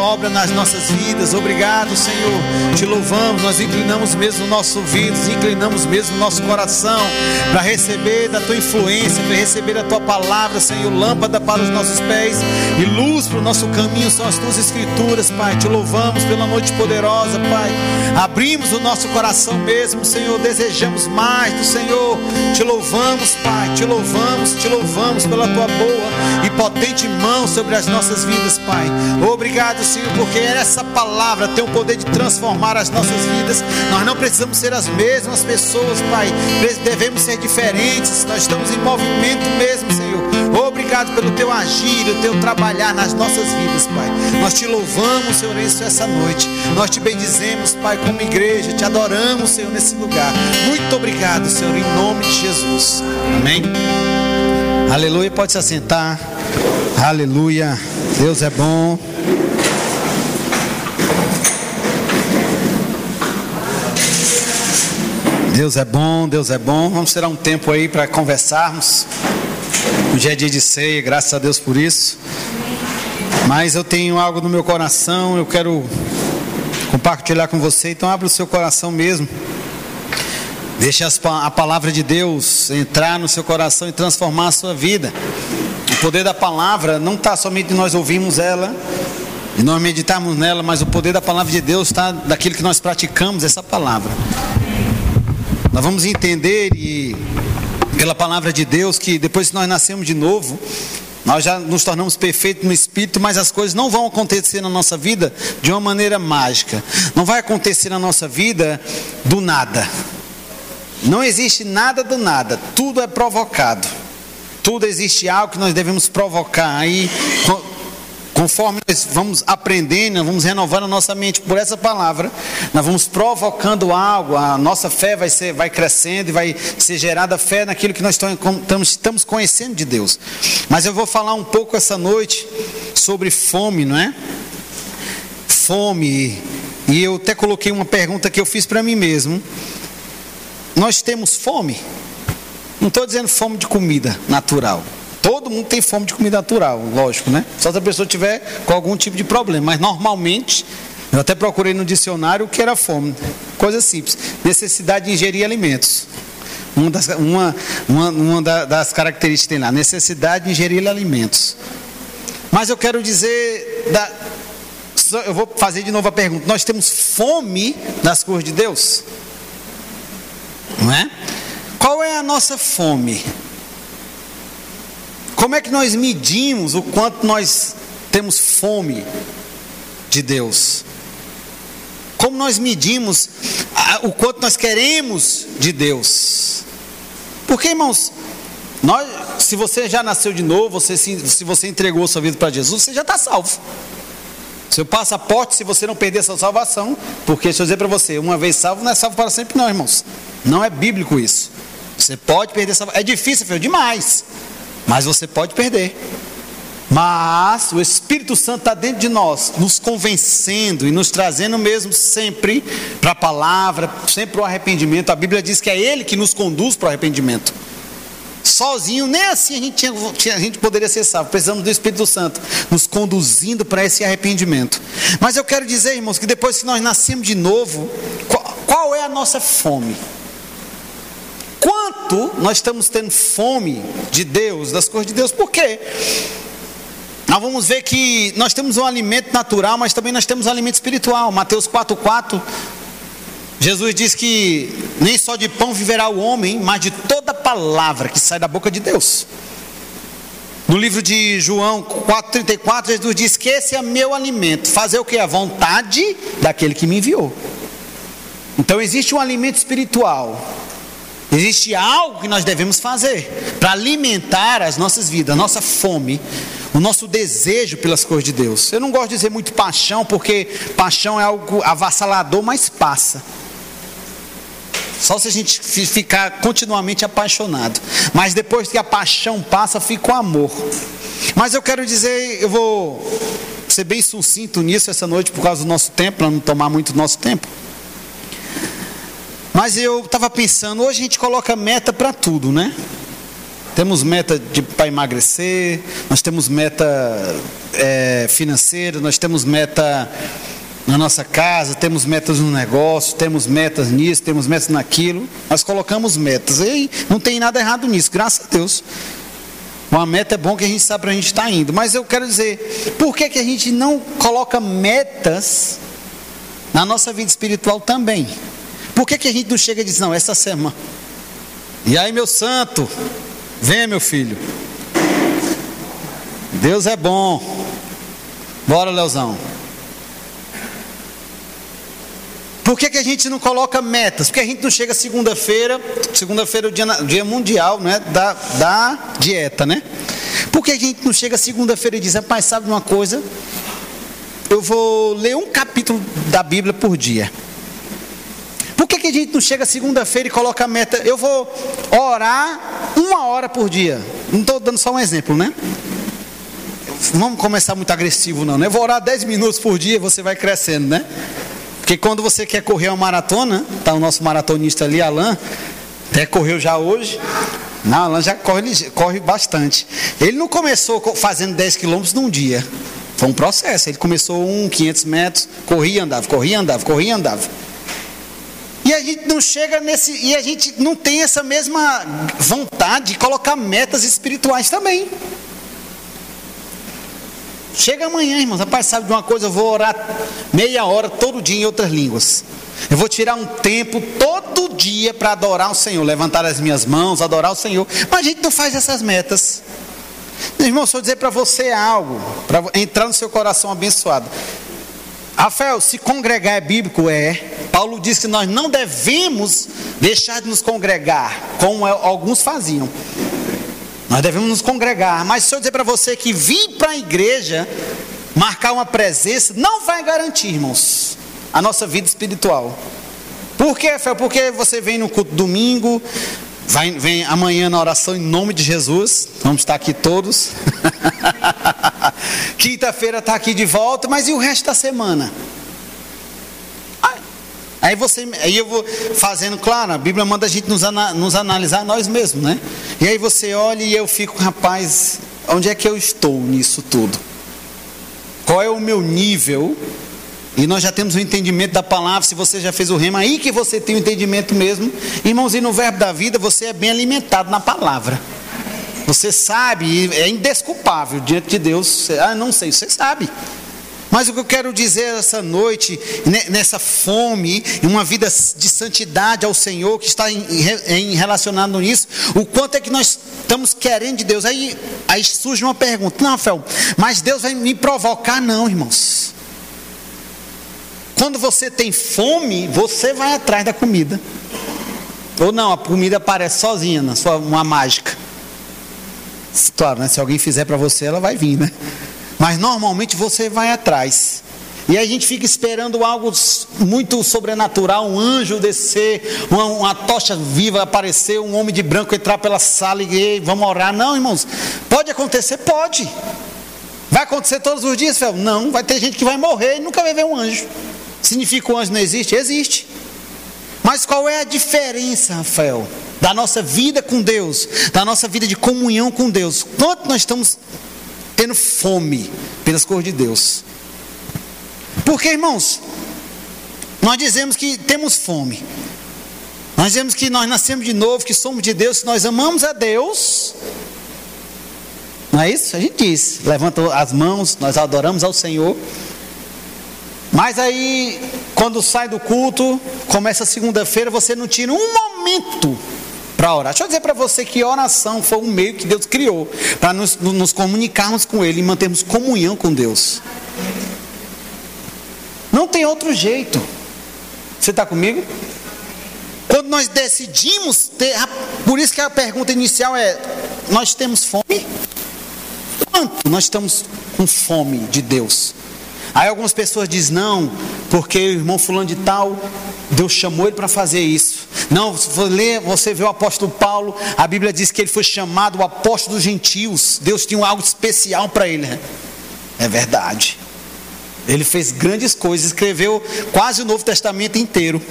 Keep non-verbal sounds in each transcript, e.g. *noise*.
obra nas nossas vidas. Obrigado, Senhor. Te louvamos, nós inclinamos mesmo o nosso ouvido, inclinamos mesmo nosso coração para receber da tua influência, para receber a tua palavra, Senhor. Lâmpada para os nossos pés e luz para o nosso caminho são as tuas escrituras, Pai. Te louvamos pela noite poderosa, Pai. Abrimos o nosso coração mesmo, Senhor. Desejamos mais do Senhor. Te louvamos, Pai. Te louvamos, te louvamos pela tua boa e potente mão sobre as nossas vidas, Pai. Obrigado, Senhor, porque essa palavra tem o poder de transformar as nossas vidas. Nós não precisamos ser as mesmas pessoas, Pai. Devemos ser diferentes. Nós estamos em movimento mesmo, Senhor. Obrigado pelo teu agir, o teu trabalhar nas nossas vidas, Pai. Nós te louvamos, Senhor, isso essa noite. Nós te bendizemos, Pai, como igreja. Te adoramos, Senhor, nesse lugar. Muito obrigado, Senhor, em nome de Jesus. Amém. Aleluia. Pode se assentar. Aleluia. Deus é bom. Deus é bom, Deus é bom. Vamos tirar um tempo aí para conversarmos. Hoje é dia de ceia, graças a Deus por isso. Mas eu tenho algo no meu coração, eu quero compartilhar com você. Então abra o seu coração mesmo. Deixe a palavra de Deus entrar no seu coração e transformar a sua vida. O poder da palavra não está somente nós ouvimos ela e nós meditamos nela, mas o poder da palavra de Deus está daquilo que nós praticamos essa palavra. Nós vamos entender e pela palavra de Deus que depois que nós nascemos de novo, nós já nos tornamos perfeitos no espírito, mas as coisas não vão acontecer na nossa vida de uma maneira mágica. Não vai acontecer na nossa vida do nada. Não existe nada do nada, tudo é provocado. Tudo existe algo que nós devemos provocar. Aí, conforme nós vamos aprendendo, vamos renovando a nossa mente por essa palavra, nós vamos provocando algo, a nossa fé vai, ser, vai crescendo e vai ser gerada fé naquilo que nós estamos conhecendo de Deus. Mas eu vou falar um pouco essa noite sobre fome, não é? Fome. E eu até coloquei uma pergunta que eu fiz para mim mesmo nós temos fome. Não estou dizendo fome de comida natural. Todo mundo tem fome de comida natural, lógico, né? Só se a pessoa tiver com algum tipo de problema. Mas normalmente, eu até procurei no dicionário o que era fome. Coisa simples. Necessidade de ingerir alimentos. Uma das, uma, uma, uma das características tem lá, necessidade de ingerir alimentos. Mas eu quero dizer, da, eu vou fazer de novo a pergunta: nós temos fome das coisas de Deus? Não é? Qual é a nossa fome? Como é que nós medimos o quanto nós temos fome de Deus? Como nós medimos o quanto nós queremos de Deus? Porque, irmãos, nós, se você já nasceu de novo, você, se, você entregou sua vida para Jesus, você já está salvo. Seu passaporte, se você não perder sua salvação, porque deixa eu dizer para você, uma vez salvo não é salvo para sempre, não, irmãos. Não é bíblico isso. Você pode perder salvação. É difícil, filho, demais. Mas você pode perder. Mas o Espírito Santo está dentro de nós, nos convencendo e nos trazendo mesmo sempre para a palavra, sempre para o arrependimento. A Bíblia diz que é Ele que nos conduz para o arrependimento. Sozinho, nem assim a gente, tinha, a gente poderia ser salvo. Precisamos do Espírito Santo nos conduzindo para esse arrependimento. Mas eu quero dizer, irmãos, que depois que nós nascemos de novo, qual, qual é a nossa fome? Quanto nós estamos tendo fome de Deus, das coisas de Deus? Por quê? Nós vamos ver que nós temos um alimento natural, mas também nós temos um alimento espiritual. Mateus 4,4 Jesus diz que nem só de pão viverá o homem, mas de toda palavra que sai da boca de Deus. No livro de João 4,34, Jesus diz que esse é meu alimento, fazer o que? A vontade daquele que me enviou. Então existe um alimento espiritual, existe algo que nós devemos fazer para alimentar as nossas vidas, a nossa fome, o nosso desejo pelas coisas de Deus. Eu não gosto de dizer muito paixão, porque paixão é algo avassalador, mas passa. Só se a gente ficar continuamente apaixonado. Mas depois que a paixão passa, fica o amor. Mas eu quero dizer, eu vou ser bem sucinto nisso essa noite por causa do nosso tempo, para não tomar muito nosso tempo. Mas eu estava pensando, hoje a gente coloca meta para tudo, né? temos meta para emagrecer, nós temos meta é, financeira, nós temos meta na nossa casa, temos metas no negócio, temos metas nisso, temos metas naquilo. Nós colocamos metas. E não tem nada errado nisso, graças a Deus. Uma meta é bom que a gente sabe para a gente estar tá indo. Mas eu quero dizer, por que, que a gente não coloca metas na nossa vida espiritual também? Por que, que a gente não chega e diz, não, essa semana. E aí, meu santo, venha, meu filho. Deus é bom. Bora, Leozão. Por que, que a gente não coloca metas? Porque a gente não chega segunda-feira, segunda-feira é o dia, dia mundial né, da, da dieta, né? Por que a gente não chega segunda-feira e diz, rapaz, sabe uma coisa? Eu vou ler um capítulo da Bíblia por dia. Por que, que a gente não chega segunda-feira e coloca a meta? Eu vou orar uma hora por dia. Não estou dando só um exemplo, né? Vamos começar muito agressivo, não, né? Eu vou orar 10 minutos por dia e você vai crescendo, né? Porque quando você quer correr uma maratona, tá o nosso maratonista ali, Alan, até correu já hoje. Não, Alan já corre, corre bastante. Ele não começou fazendo 10 quilômetros num dia. Foi um processo. Ele começou um 500 metros, corria, andava, corria, andava, corria, andava. E a gente não chega nesse. E a gente não tem essa mesma vontade de colocar metas espirituais também. Chega amanhã, irmãos. Rapaz, sabe de uma coisa? Eu vou orar meia hora todo dia em outras línguas. Eu vou tirar um tempo todo dia para adorar o Senhor, levantar as minhas mãos, adorar o Senhor. Mas a gente não faz essas metas. Irmão, só dizer para você algo, para entrar no seu coração abençoado. Rafael, se congregar é bíblico, é. Paulo disse que nós não devemos deixar de nos congregar, como alguns faziam. Nós devemos nos congregar. Mas se eu dizer para você que vir para a igreja, marcar uma presença, não vai garantir, irmãos, a nossa vida espiritual. Por quê, Fel? Porque você vem no culto domingo, vai, vem amanhã na oração em nome de Jesus. Vamos estar aqui todos. *laughs* Quinta-feira está aqui de volta, mas e o resto da semana? Aí você, aí eu vou fazendo, claro, a Bíblia manda a gente nos, nos analisar nós mesmos, né? E aí você olha e eu fico, rapaz, onde é que eu estou nisso tudo? Qual é o meu nível? E nós já temos o entendimento da palavra, se você já fez o rema, aí que você tem o entendimento mesmo. Irmãos, e no verbo da vida você é bem alimentado na palavra. Você sabe, é indesculpável diante de Deus. Ah, não sei, você sabe. Mas o que eu quero dizer essa noite, nessa fome, em uma vida de santidade ao Senhor, que está em, em relacionado nisso, o quanto é que nós estamos querendo de Deus. Aí, aí surge uma pergunta: não, Rafael, mas Deus vai me provocar? Não, irmãos. Quando você tem fome, você vai atrás da comida. Ou não, a comida aparece sozinha, uma mágica. Claro, né? se alguém fizer para você, ela vai vir, né? Mas normalmente você vai atrás. E a gente fica esperando algo muito sobrenatural, um anjo descer, uma, uma, tocha viva aparecer, um homem de branco entrar pela sala e vamos orar. Não, irmãos, pode acontecer? Pode. Vai acontecer todos os dias, Fel? Não, vai ter gente que vai morrer e nunca vai ver um anjo. Significa que o anjo não existe? Existe. Mas qual é a diferença, Rafael, da nossa vida com Deus, da nossa vida de comunhão com Deus? Quanto nós estamos tendo fome pelas coisas de Deus. Porque, irmãos, nós dizemos que temos fome. Nós dizemos que nós nascemos de novo, que somos de Deus, que nós amamos a Deus. Não é isso? A gente diz. Levanta as mãos, nós adoramos ao Senhor. Mas aí, quando sai do culto, começa a segunda-feira, você não tira um momento para orar. Deixa eu dizer para você que oração foi um meio que Deus criou para nos, nos comunicarmos com Ele e mantermos comunhão com Deus. Não tem outro jeito. Você está comigo? Quando nós decidimos ter, por isso que a pergunta inicial é: nós temos fome? Quanto nós estamos com fome de Deus? Aí algumas pessoas dizem, não, porque o irmão fulano de tal, Deus chamou ele para fazer isso. Não, você vê o apóstolo Paulo, a Bíblia diz que ele foi chamado o apóstolo dos gentios. Deus tinha algo especial para ele. Né? É verdade. Ele fez grandes coisas, escreveu quase o Novo Testamento inteiro.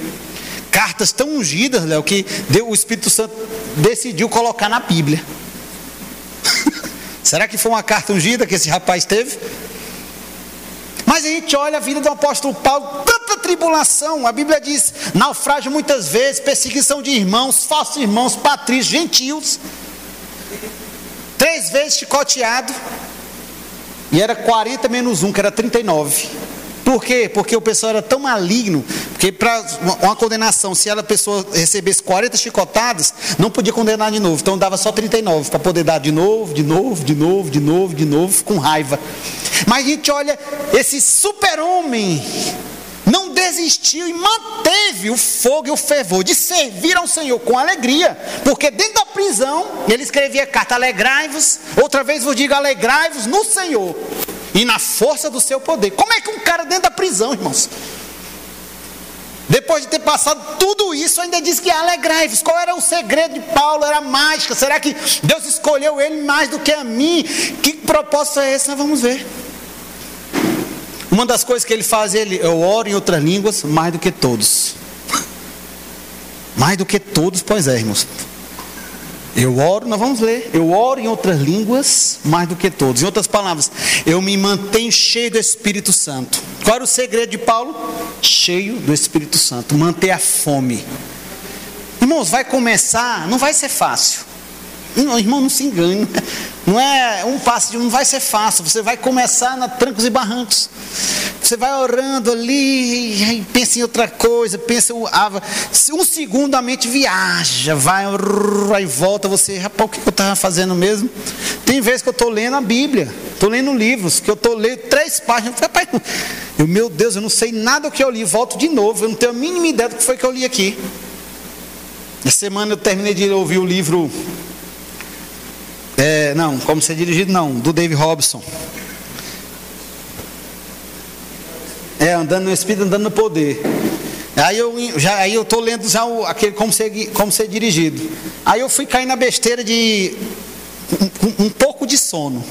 Cartas tão ungidas, Léo, que o Espírito Santo decidiu colocar na Bíblia. *laughs* Será que foi uma carta ungida que esse rapaz teve? Mas a gente olha a vida do apóstolo Paulo, tanta tribulação. A Bíblia diz: naufrágio muitas vezes, perseguição de irmãos, falsos irmãos, patrícios, gentios. Três vezes chicoteado. E era 40 menos 1, que era 39. Por quê? Porque o pessoal era tão maligno, que para uma condenação, se a pessoa recebesse 40 chicotadas, não podia condenar de novo. Então dava só 39 para poder dar de novo, de novo, de novo, de novo, de novo, com raiva. Mas a gente olha esse super-homem não desistiu e manteve o fogo e o fervor de servir ao Senhor com alegria, porque dentro da prisão ele escrevia carta: alegrai-vos, outra vez vos digo, alegrai-vos no Senhor e na força do seu poder. Como é que um cara dentro da prisão, irmãos? Depois de ter passado tudo isso, ainda diz que alegrai-vos. Qual era o segredo de Paulo? Era mágica. Será que Deus escolheu ele mais do que a mim? Que propósito é esse? Nós vamos ver. Uma das coisas que ele faz, ele, eu oro em outras línguas mais do que todos. Mais do que todos, pois é, irmãos. Eu oro, nós vamos ler. Eu oro em outras línguas mais do que todos. Em outras palavras, eu me mantenho cheio do Espírito Santo. Qual era o segredo de Paulo? Cheio do Espírito Santo. Manter a fome. Irmãos, vai começar, não vai ser fácil. Não, irmão, não se engane. Não é um passo, não vai ser fácil. Você vai começar na trancos e barrancos. Você vai orando ali, pensa em outra coisa, pensa um segundo a mente viaja, vai e volta. Você, rapaz, o que eu estava fazendo mesmo? Tem vezes que eu estou lendo a Bíblia, estou lendo livros, que eu estou lendo três páginas. Rapaz, eu, meu Deus, eu não sei nada do que eu li, volto de novo. Eu não tenho a mínima ideia do que foi que eu li aqui. Essa semana eu terminei de ouvir o livro é, não, como ser dirigido, não, do Dave Robson. É, andando no Espírito, andando no poder. Aí eu já aí eu tô lendo já o, aquele como ser, como ser dirigido. Aí eu fui cair na besteira de um, um pouco de sono.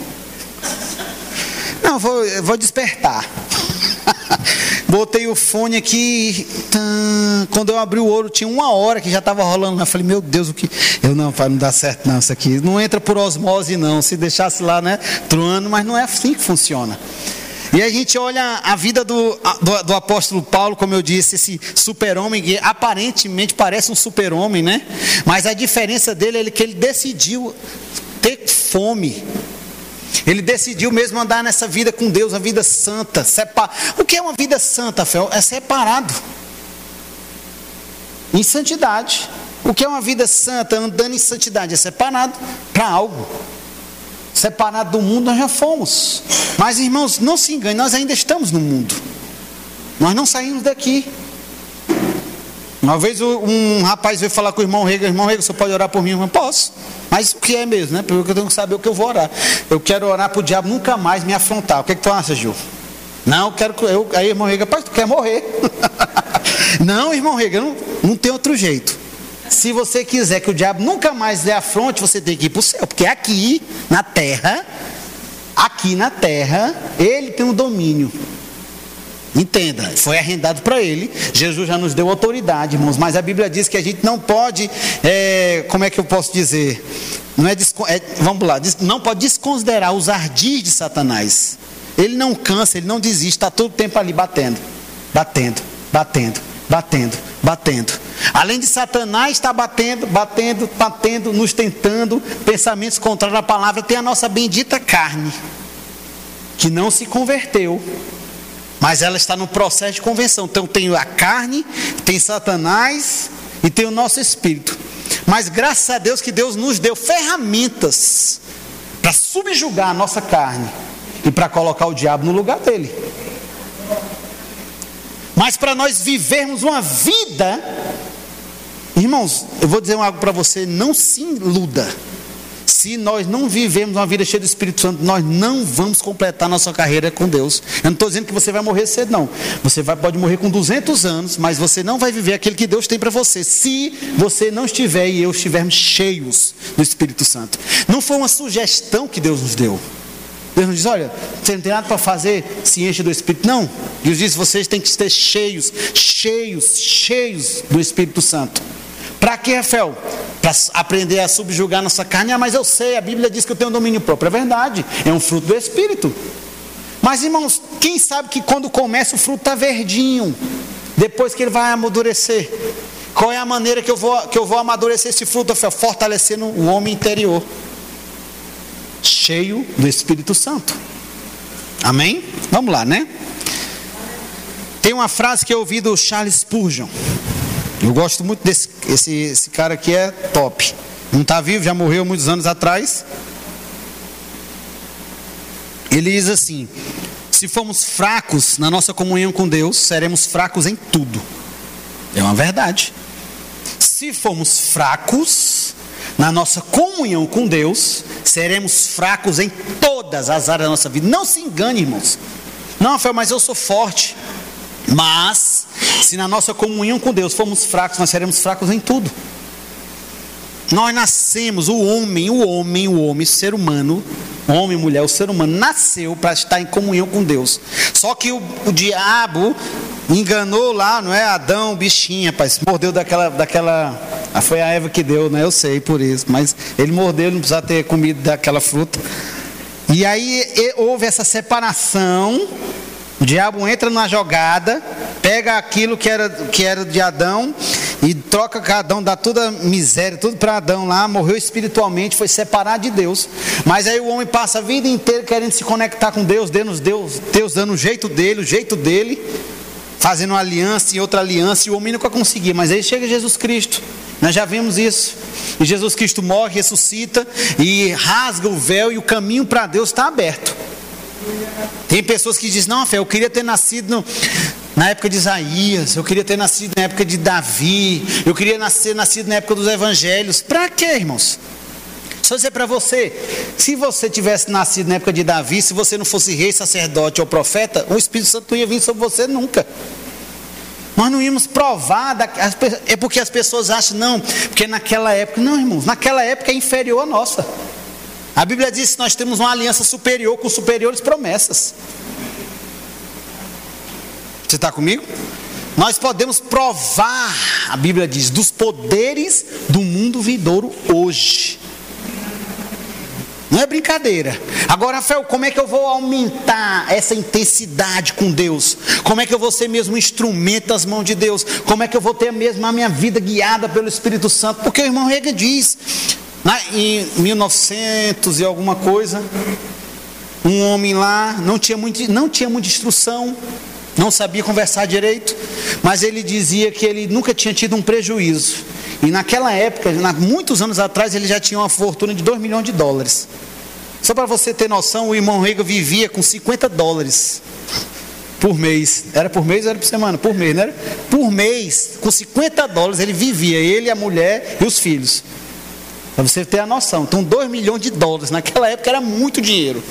Não, vou, vou despertar. *laughs* Botei o fone aqui. Quando eu abri o ouro, tinha uma hora que já estava rolando. Eu falei, meu Deus, o que. Eu não, para não dar certo, não, isso aqui. Não entra por osmose, não. Se deixasse lá, né? Truando, mas não é assim que funciona. E a gente olha a vida do, do, do apóstolo Paulo, como eu disse, esse super-homem que aparentemente parece um super-homem, né? Mas a diferença dele é que ele decidiu ter fome ele decidiu mesmo andar nessa vida com Deus, a vida santa. Separ... O que é uma vida santa, Fel? É separado. Em santidade. O que é uma vida santa, andando em santidade? É separado para algo. Separado do mundo nós já fomos. Mas irmãos, não se engane, nós ainda estamos no mundo. Nós não saímos daqui. Uma vez um rapaz veio falar com o irmão Rega, irmão Rega, você pode orar por mim? Eu posso. Mas o que é mesmo, né? Porque eu tenho que saber o que eu vou orar. Eu quero orar para o diabo nunca mais me afrontar. O que, é que tu acha, Gil? Não, eu quero que eu. Aí, irmão Rega, pai, tu quer morrer? *laughs* não, irmão Rega, não, não tem outro jeito. Se você quiser que o diabo nunca mais lhe afronte, você tem que ir para o céu. Porque aqui, na terra, aqui na terra, ele tem um domínio. Entenda, foi arrendado para ele. Jesus já nos deu autoridade, irmãos. Mas a Bíblia diz que a gente não pode, é, como é que eu posso dizer? Não é, é, vamos lá, não pode desconsiderar os ardis de Satanás. Ele não cansa, ele não desiste, está todo o tempo ali batendo, batendo, batendo, batendo, batendo. Além de Satanás estar batendo, batendo, batendo, nos tentando, pensamentos contrários à palavra, tem a nossa bendita carne, que não se converteu mas ela está no processo de convenção. Então tem a carne, tem Satanás e tem o nosso espírito. Mas graças a Deus que Deus nos deu ferramentas para subjugar a nossa carne e para colocar o diabo no lugar dele. Mas para nós vivermos uma vida, irmãos, eu vou dizer algo para você: não se iluda. Se nós não vivemos uma vida cheia do Espírito Santo, nós não vamos completar nossa carreira com Deus. Eu não estou dizendo que você vai morrer cedo, não. Você vai, pode morrer com 200 anos, mas você não vai viver aquele que Deus tem para você. Se você não estiver e eu estivermos cheios do Espírito Santo. Não foi uma sugestão que Deus nos deu. Deus nos diz: olha, você não tem nada para fazer, se enche do Espírito. Não. Deus diz: vocês têm que ser cheios, cheios, cheios do Espírito Santo. Para que, Rafael? para aprender a subjugar nossa carne. Ah, mas eu sei, a Bíblia diz que eu tenho domínio próprio. É verdade, é um fruto do Espírito. Mas irmãos, quem sabe que quando começa o fruto está verdinho, depois que ele vai amadurecer? Qual é a maneira que eu vou, que eu vou amadurecer esse fruto? Fortalecendo o homem interior, cheio do Espírito Santo. Amém? Vamos lá, né? Tem uma frase que eu ouvi do Charles Spurgeon. Eu gosto muito desse esse, esse cara aqui é top. Não está vivo, já morreu muitos anos atrás. Ele diz assim: se formos fracos na nossa comunhão com Deus, seremos fracos em tudo. É uma verdade. Se formos fracos na nossa comunhão com Deus, seremos fracos em todas as áreas da nossa vida. Não se engane, irmãos. Não, Rafael, mas eu sou forte. Mas, se na nossa comunhão com Deus formos fracos, nós seremos fracos em tudo. Nós nascemos, o homem, o homem, o homem, o ser humano, homem, mulher, o ser humano nasceu para estar em comunhão com Deus. Só que o, o diabo enganou lá, não é? Adão, bichinho, rapaz, mordeu daquela, daquela. Ah, foi a Eva que deu, né? Eu sei por isso, mas ele mordeu, não precisava ter comido daquela fruta. E aí houve essa separação o diabo entra na jogada, pega aquilo que era, que era de Adão e troca com Adão, dá toda miséria, tudo para Adão lá, morreu espiritualmente, foi separado de Deus. Mas aí o homem passa a vida inteira querendo se conectar com Deus, Deus, Deus, Deus dando o jeito dele, o jeito dele, fazendo uma aliança e outra aliança, e o homem nunca conseguia. Mas aí chega Jesus Cristo. Nós já vimos isso. E Jesus Cristo morre, ressuscita e rasga o véu e o caminho para Deus está aberto. Tem pessoas que dizem, não, fé, eu queria ter nascido no, na época de Isaías, eu queria ter nascido na época de Davi, eu queria nascer nascido na época dos evangelhos. Para quê, irmãos? Só dizer para você, se você tivesse nascido na época de Davi, se você não fosse rei, sacerdote ou profeta, o Espírito Santo não ia vir sobre você nunca. Nós não íamos provar, é porque as pessoas acham, não, porque naquela época, não, irmãos, naquela época é inferior à nossa. A Bíblia diz que nós temos uma aliança superior com superiores promessas. Você está comigo? Nós podemos provar, a Bíblia diz, dos poderes do mundo vindouro hoje. Não é brincadeira. Agora, Rafael, como é que eu vou aumentar essa intensidade com Deus? Como é que eu vou ser mesmo um instrumento das mãos de Deus? Como é que eu vou ter mesmo a minha vida guiada pelo Espírito Santo? Porque o irmão Rega diz: na, em 1900 e alguma coisa, um homem lá não tinha, muito, não tinha muita instrução, não sabia conversar direito, mas ele dizia que ele nunca tinha tido um prejuízo. E naquela época, muitos anos atrás, ele já tinha uma fortuna de 2 milhões de dólares. Só para você ter noção, o irmão Rega vivia com 50 dólares por mês. Era por mês ou era por semana? Por mês, não era? Por mês, com 50 dólares, ele vivia, ele, a mulher e os filhos. Para você ter a noção. Então, 2 milhões de dólares. Naquela época era muito dinheiro.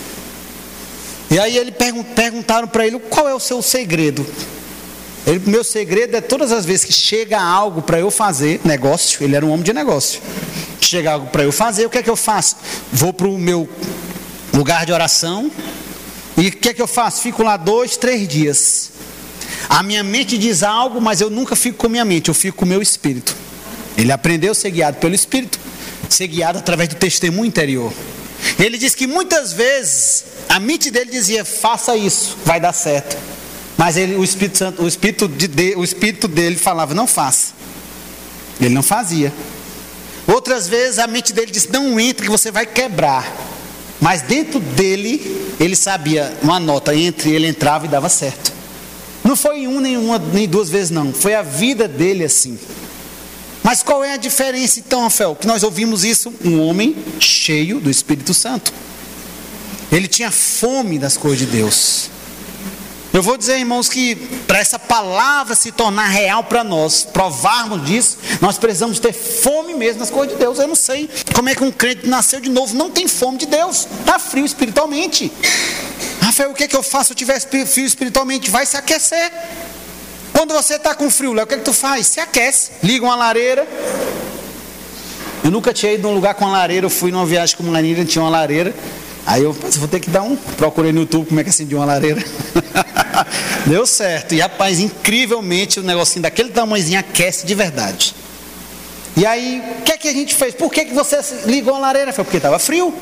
E aí ele perguntaram para ele qual é o seu segredo. Ele, meu segredo é todas as vezes que chega algo para eu fazer, negócio, ele era um homem de negócio. Chega algo para eu fazer, o que é que eu faço? Vou para o meu lugar de oração. E o que é que eu faço? Fico lá dois, três dias. A minha mente diz algo, mas eu nunca fico com minha mente, eu fico com o meu espírito. Ele aprendeu a ser guiado pelo espírito ser guiado através do testemunho interior. Ele diz que muitas vezes a mente dele dizia: faça isso, vai dar certo. Mas ele, o Espírito Santo, o Espírito, de, o Espírito dele falava: não faça. Ele não fazia. Outras vezes a mente dele disse: não entre que você vai quebrar. Mas dentro dele, ele sabia uma nota, entre ele entrava e dava certo. Não foi uma, nem uma, nem duas vezes, não. Foi a vida dele assim. Mas qual é a diferença então, Rafael? Que nós ouvimos isso, um homem cheio do Espírito Santo. Ele tinha fome das coisas de Deus. Eu vou dizer, irmãos, que para essa palavra se tornar real para nós, provarmos disso, nós precisamos ter fome mesmo das coisas de Deus. Eu não sei como é que um crente nasceu de novo, não tem fome de Deus, está frio espiritualmente. Rafael, o que, é que eu faço se eu tiver frio espiritualmente? Vai se aquecer. Quando você está com frio, Léo, o que, é que tu faz? Se aquece, liga uma lareira. Eu nunca tinha ido num lugar com uma lareira, eu fui numa viagem com uma menina, tinha uma lareira. Aí eu pensei, vou ter que dar um. Procurei no YouTube como é que acendia uma lareira. *laughs* Deu certo. E rapaz, incrivelmente o negocinho daquele tamanhozinho aquece de verdade. E aí, o que é que a gente fez? Por que, que você ligou a lareira? Foi porque estava frio.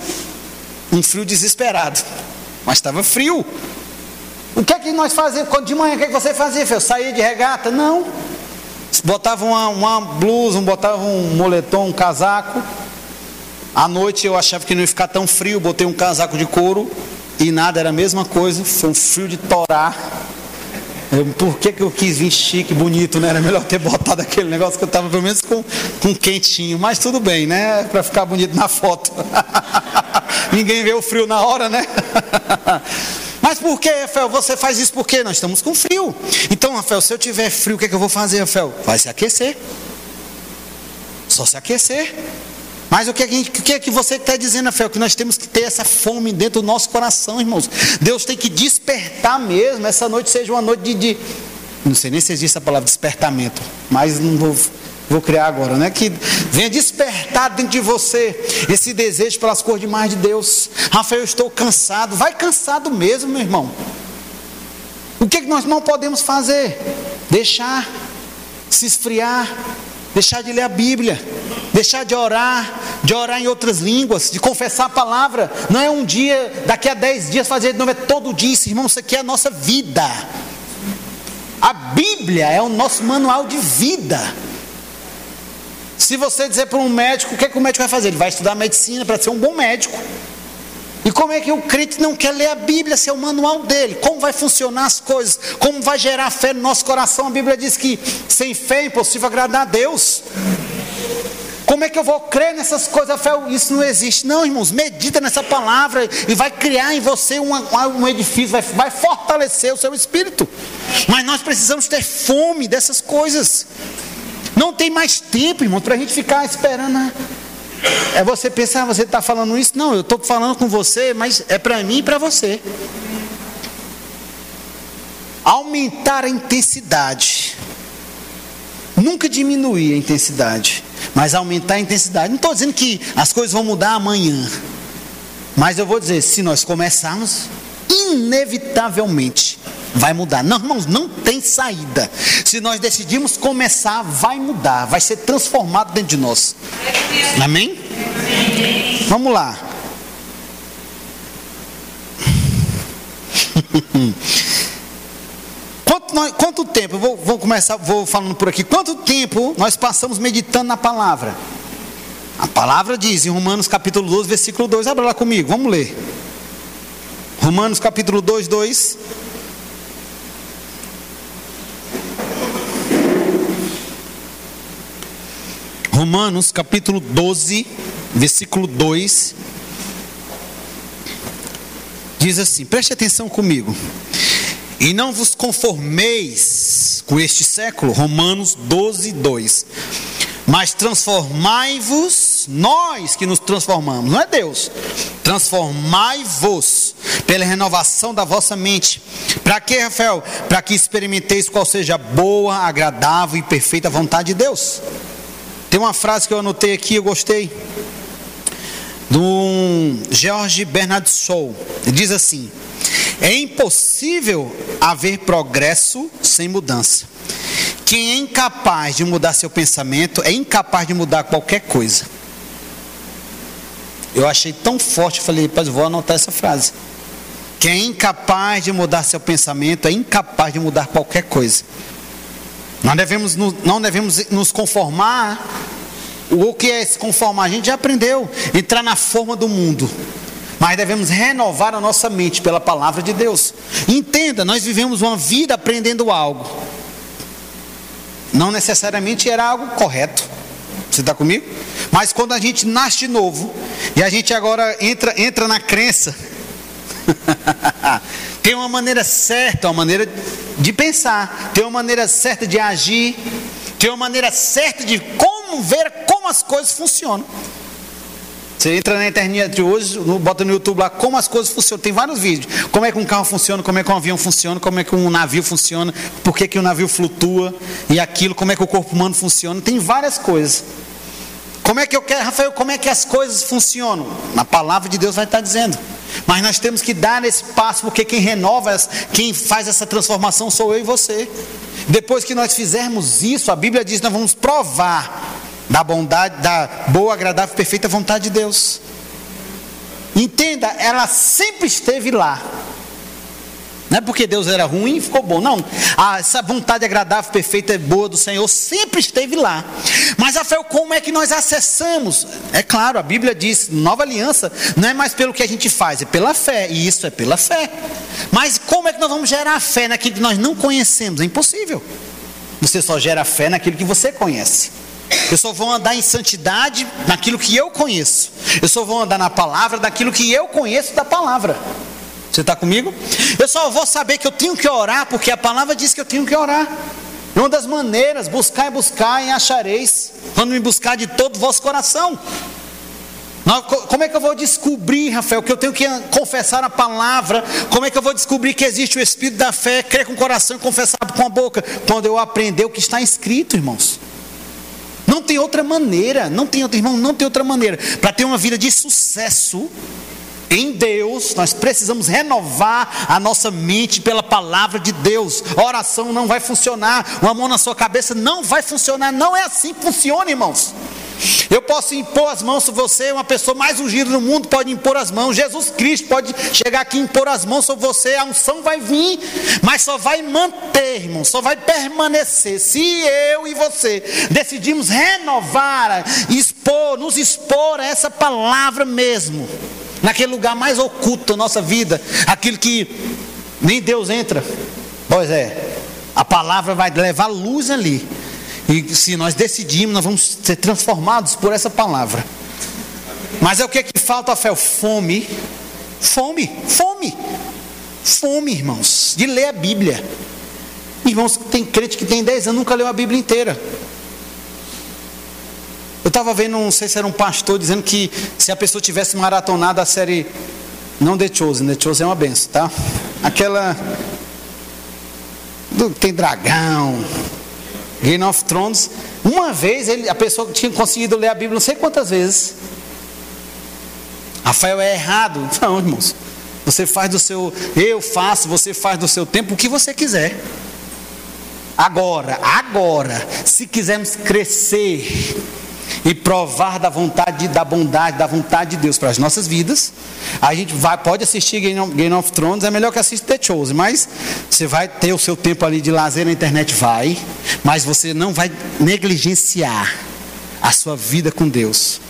Um frio desesperado. Mas estava frio. O que é que nós fazíamos? De manhã, o que, é que você fazia? Eu saía de regata? Não. Botava uma, uma blusa, botava um moletom, um casaco. À noite eu achava que não ia ficar tão frio, botei um casaco de couro e nada, era a mesma coisa. Foi um frio de torar. Eu, por que, que eu quis vir chique, bonito, né? Era melhor ter botado aquele negócio que eu estava pelo menos com, com quentinho. Mas tudo bem, né? Para ficar bonito na foto. *laughs* Ninguém vê o frio na hora, né? *laughs* Mas por que, Rafael? Você faz isso porque nós estamos com frio. Então, Rafael, se eu tiver frio, o que, é que eu vou fazer, Rafael? Vai se aquecer. Só se aquecer. Mas o que, é que, que, é que você está dizendo, Rafael? Que nós temos que ter essa fome dentro do nosso coração, irmãos. Deus tem que despertar mesmo. Essa noite seja uma noite de. de não sei nem se existe a palavra despertamento, mas não vou, vou criar agora, né? Que venha despertar dentro de você esse desejo pelas cores de mais de Deus. Rafael, eu estou cansado. Vai cansado mesmo, meu irmão. O que, é que nós não podemos fazer? Deixar se esfriar, deixar de ler a Bíblia deixar de orar, de orar em outras línguas, de confessar a palavra. Não é um dia, daqui a dez dias fazer de novo, é todo dia, isso, irmão, isso aqui é a nossa vida. A Bíblia é o nosso manual de vida. Se você dizer para um médico, o que, é que o médico vai fazer? Ele vai estudar medicina para ser um bom médico. E como é que o crente não quer ler a Bíblia, ser o manual dele? Como vai funcionar as coisas? Como vai gerar fé no nosso coração? A Bíblia diz que sem fé é impossível agradar a Deus. Como é que eu vou crer nessas coisas? Fé, isso não existe. Não, irmãos, medita nessa palavra e vai criar em você um, um edifício, vai, vai fortalecer o seu espírito. Mas nós precisamos ter fome dessas coisas. Não tem mais tempo, irmão, para a gente ficar esperando. Né? É você pensar, ah, você está falando isso? Não, eu estou falando com você, mas é para mim e para você. Aumentar a intensidade. Nunca diminuir a intensidade mas aumentar a intensidade. Não estou dizendo que as coisas vão mudar amanhã, mas eu vou dizer: se nós começarmos, inevitavelmente vai mudar. Não, irmãos, não tem saída. Se nós decidirmos começar, vai mudar, vai ser transformado dentro de nós. Amém? Vamos lá. *laughs* Quanto, nós, quanto tempo, vou, vou começar, vou falando por aqui, quanto tempo nós passamos meditando na palavra? A palavra diz em Romanos capítulo 12, versículo 2, abra lá comigo, vamos ler. Romanos capítulo 2, 2. Romanos capítulo 12, versículo 2. Diz assim: preste atenção comigo. E não vos conformeis com este século, Romanos 12, 2. Mas transformai-vos, nós que nos transformamos, não é Deus. Transformai-vos pela renovação da vossa mente. Para que, Rafael? Para que experimenteis qual seja a boa, agradável e perfeita vontade de Deus. Tem uma frase que eu anotei aqui, eu gostei. Do George Bernard Shaw. Ele diz assim: é impossível haver progresso sem mudança. Quem é incapaz de mudar seu pensamento é incapaz de mudar qualquer coisa. Eu achei tão forte, falei, pois vou anotar essa frase. Quem é incapaz de mudar seu pensamento é incapaz de mudar qualquer coisa. Nós devemos, não devemos nos conformar. O que é se conformar? A gente já aprendeu. Entrar na forma do mundo mas devemos renovar a nossa mente pela palavra de Deus. Entenda, nós vivemos uma vida aprendendo algo. Não necessariamente era algo correto. Você está comigo? Mas quando a gente nasce de novo e a gente agora entra, entra na crença, *laughs* tem uma maneira certa, uma maneira de pensar, tem uma maneira certa de agir, tem uma maneira certa de como ver como as coisas funcionam. Você entra na internet hoje, bota no YouTube lá como as coisas funcionam. Tem vários vídeos. Como é que um carro funciona, como é que um avião funciona, como é que um navio funciona, por que, que o navio flutua e aquilo, como é que o corpo humano funciona. Tem várias coisas. Como é que eu quero, Rafael, como é que as coisas funcionam? Na palavra de Deus vai estar dizendo. Mas nós temos que dar esse passo, porque quem renova, quem faz essa transformação sou eu e você. Depois que nós fizermos isso, a Bíblia diz: nós vamos provar da bondade, da boa, agradável, perfeita vontade de Deus. Entenda, ela sempre esteve lá. Não é porque Deus era ruim e ficou bom, não. Ah, essa vontade agradável, perfeita e boa do Senhor sempre esteve lá. Mas, Rafael, como é que nós acessamos? É claro, a Bíblia diz: nova aliança não é mais pelo que a gente faz, é pela fé. E isso é pela fé. Mas como é que nós vamos gerar fé naquilo que nós não conhecemos? É impossível. Você só gera fé naquilo que você conhece. Eu só vou andar em santidade naquilo que eu conheço. Eu só vou andar na palavra daquilo que eu conheço da palavra. Você está comigo? Eu só vou saber que eu tenho que orar, porque a palavra diz que eu tenho que orar. É uma das maneiras, buscar e buscar e achareis, quando me buscar de todo o vosso coração. Como é que eu vou descobrir, Rafael, que eu tenho que confessar a palavra? Como é que eu vou descobrir que existe o Espírito da fé, crer com o coração e confessar com a boca? Quando eu aprender o que está escrito, irmãos. Não tem outra maneira, não tem irmão, não tem outra maneira. Para ter uma vida de sucesso, em Deus, nós precisamos renovar a nossa mente pela palavra de Deus. Oração não vai funcionar, uma mão na sua cabeça não vai funcionar. Não é assim que funciona, irmãos. Eu posso impor as mãos sobre você, uma pessoa mais ungida no mundo pode impor as mãos. Jesus Cristo pode chegar aqui e impor as mãos sobre você. A unção vai vir, mas só vai manter, irmão, só vai permanecer. Se eu e você decidimos renovar, expor, nos expor a essa palavra mesmo naquele lugar mais oculto da nossa vida, aquilo que nem Deus entra. Pois é, a palavra vai levar luz ali. E se nós decidimos, nós vamos ser transformados por essa palavra. Mas é o que é que falta, fé? Fome. Fome, fome. Fome, irmãos, de ler a Bíblia. Irmãos, tem crente que tem 10 anos nunca leu a Bíblia inteira. Eu estava vendo, não sei se era um pastor, dizendo que se a pessoa tivesse maratonado a série, não The Chosen, The Chosen é uma benção, tá? Aquela. Tem dragão, Game of Thrones. Uma vez ele, a pessoa tinha conseguido ler a Bíblia não sei quantas vezes. Rafael é errado. *laughs* Não, irmãos. Você faz do seu. Eu faço, você faz do seu tempo o que você quiser. Agora, agora, se quisermos crescer e provar da vontade, da bondade, da vontade de Deus para as nossas vidas. A gente vai, pode assistir Game of, Game of Thrones, é melhor que assistir The Chosen, mas você vai ter o seu tempo ali de lazer na internet, vai, mas você não vai negligenciar a sua vida com Deus.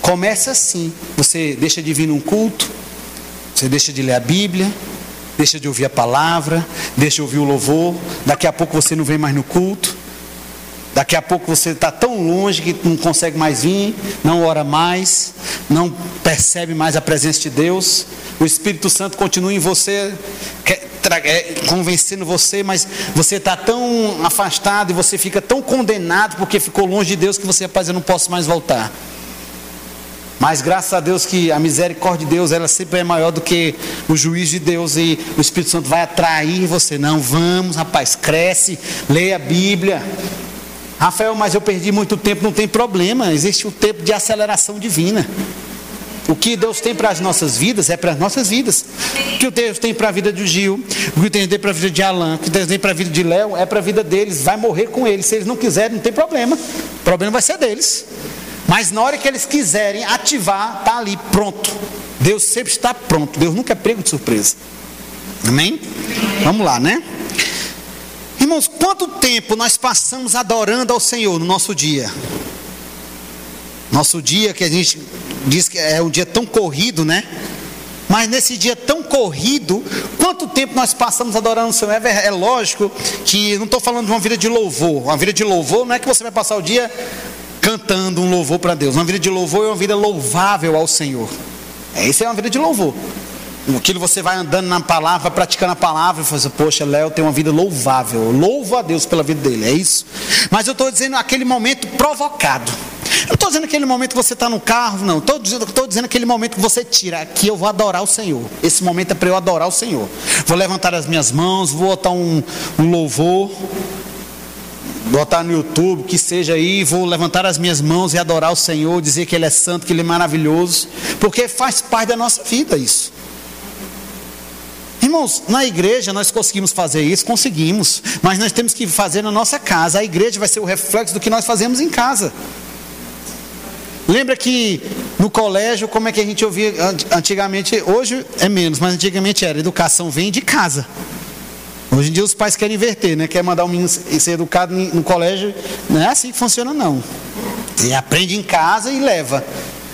Começa assim, você deixa de vir num culto, você deixa de ler a Bíblia, deixa de ouvir a palavra, deixa de ouvir o louvor, daqui a pouco você não vem mais no culto. Daqui a pouco você está tão longe que não consegue mais vir, não ora mais, não percebe mais a presença de Deus. O Espírito Santo continua em você, é, convencendo você, mas você está tão afastado e você fica tão condenado porque ficou longe de Deus que você, rapaz, eu não posso mais voltar. Mas graças a Deus que a misericórdia de Deus ela sempre é maior do que o juiz de Deus e o Espírito Santo vai atrair você. Não, vamos, rapaz, cresce, leia a Bíblia, Rafael, mas eu perdi muito tempo, não tem problema, existe o tempo de aceleração divina. O que Deus tem para as nossas vidas é para as nossas vidas. O que Deus tem para a vida de Gil, o que Deus tem para a vida de Alan, o que Deus tem para a vida de Léo, é para a vida deles, vai morrer com eles. Se eles não quiserem, não tem problema. O problema vai ser deles. Mas na hora que eles quiserem ativar, está ali, pronto. Deus sempre está pronto. Deus nunca é prego de surpresa. Amém? Vamos lá, né? Irmãos, quanto tempo nós passamos adorando ao Senhor no nosso dia? Nosso dia que a gente diz que é um dia tão corrido, né? Mas nesse dia tão corrido, quanto tempo nós passamos adorando o Senhor? É, é lógico que não estou falando de uma vida de louvor. Uma vida de louvor não é que você vai passar o dia cantando um louvor para Deus. Uma vida de louvor é uma vida louvável ao Senhor. Isso é uma vida de louvor. Aquilo você vai andando na palavra, praticando a palavra, e fala assim, poxa, Léo tem uma vida louvável. Louvo a Deus pela vida dele, é isso. Mas eu estou dizendo aquele momento provocado. Eu não estou dizendo aquele momento que você está no carro, não. Estou dizendo, dizendo aquele momento que você tira. Aqui eu vou adorar o Senhor. Esse momento é para eu adorar o Senhor. Vou levantar as minhas mãos, vou botar um, um louvor botar no YouTube, que seja aí, vou levantar as minhas mãos e adorar o Senhor, dizer que Ele é santo, que Ele é maravilhoso, porque faz parte da nossa vida isso. Irmãos, na igreja nós conseguimos fazer isso, conseguimos, mas nós temos que fazer na nossa casa. A igreja vai ser o reflexo do que nós fazemos em casa. Lembra que no colégio, como é que a gente ouvia antigamente? Hoje é menos, mas antigamente era: educação vem de casa. Hoje em dia os pais querem inverter, né? Quer mandar o menino ser educado no colégio. Não é assim que funciona, não. Ele aprende em casa e leva.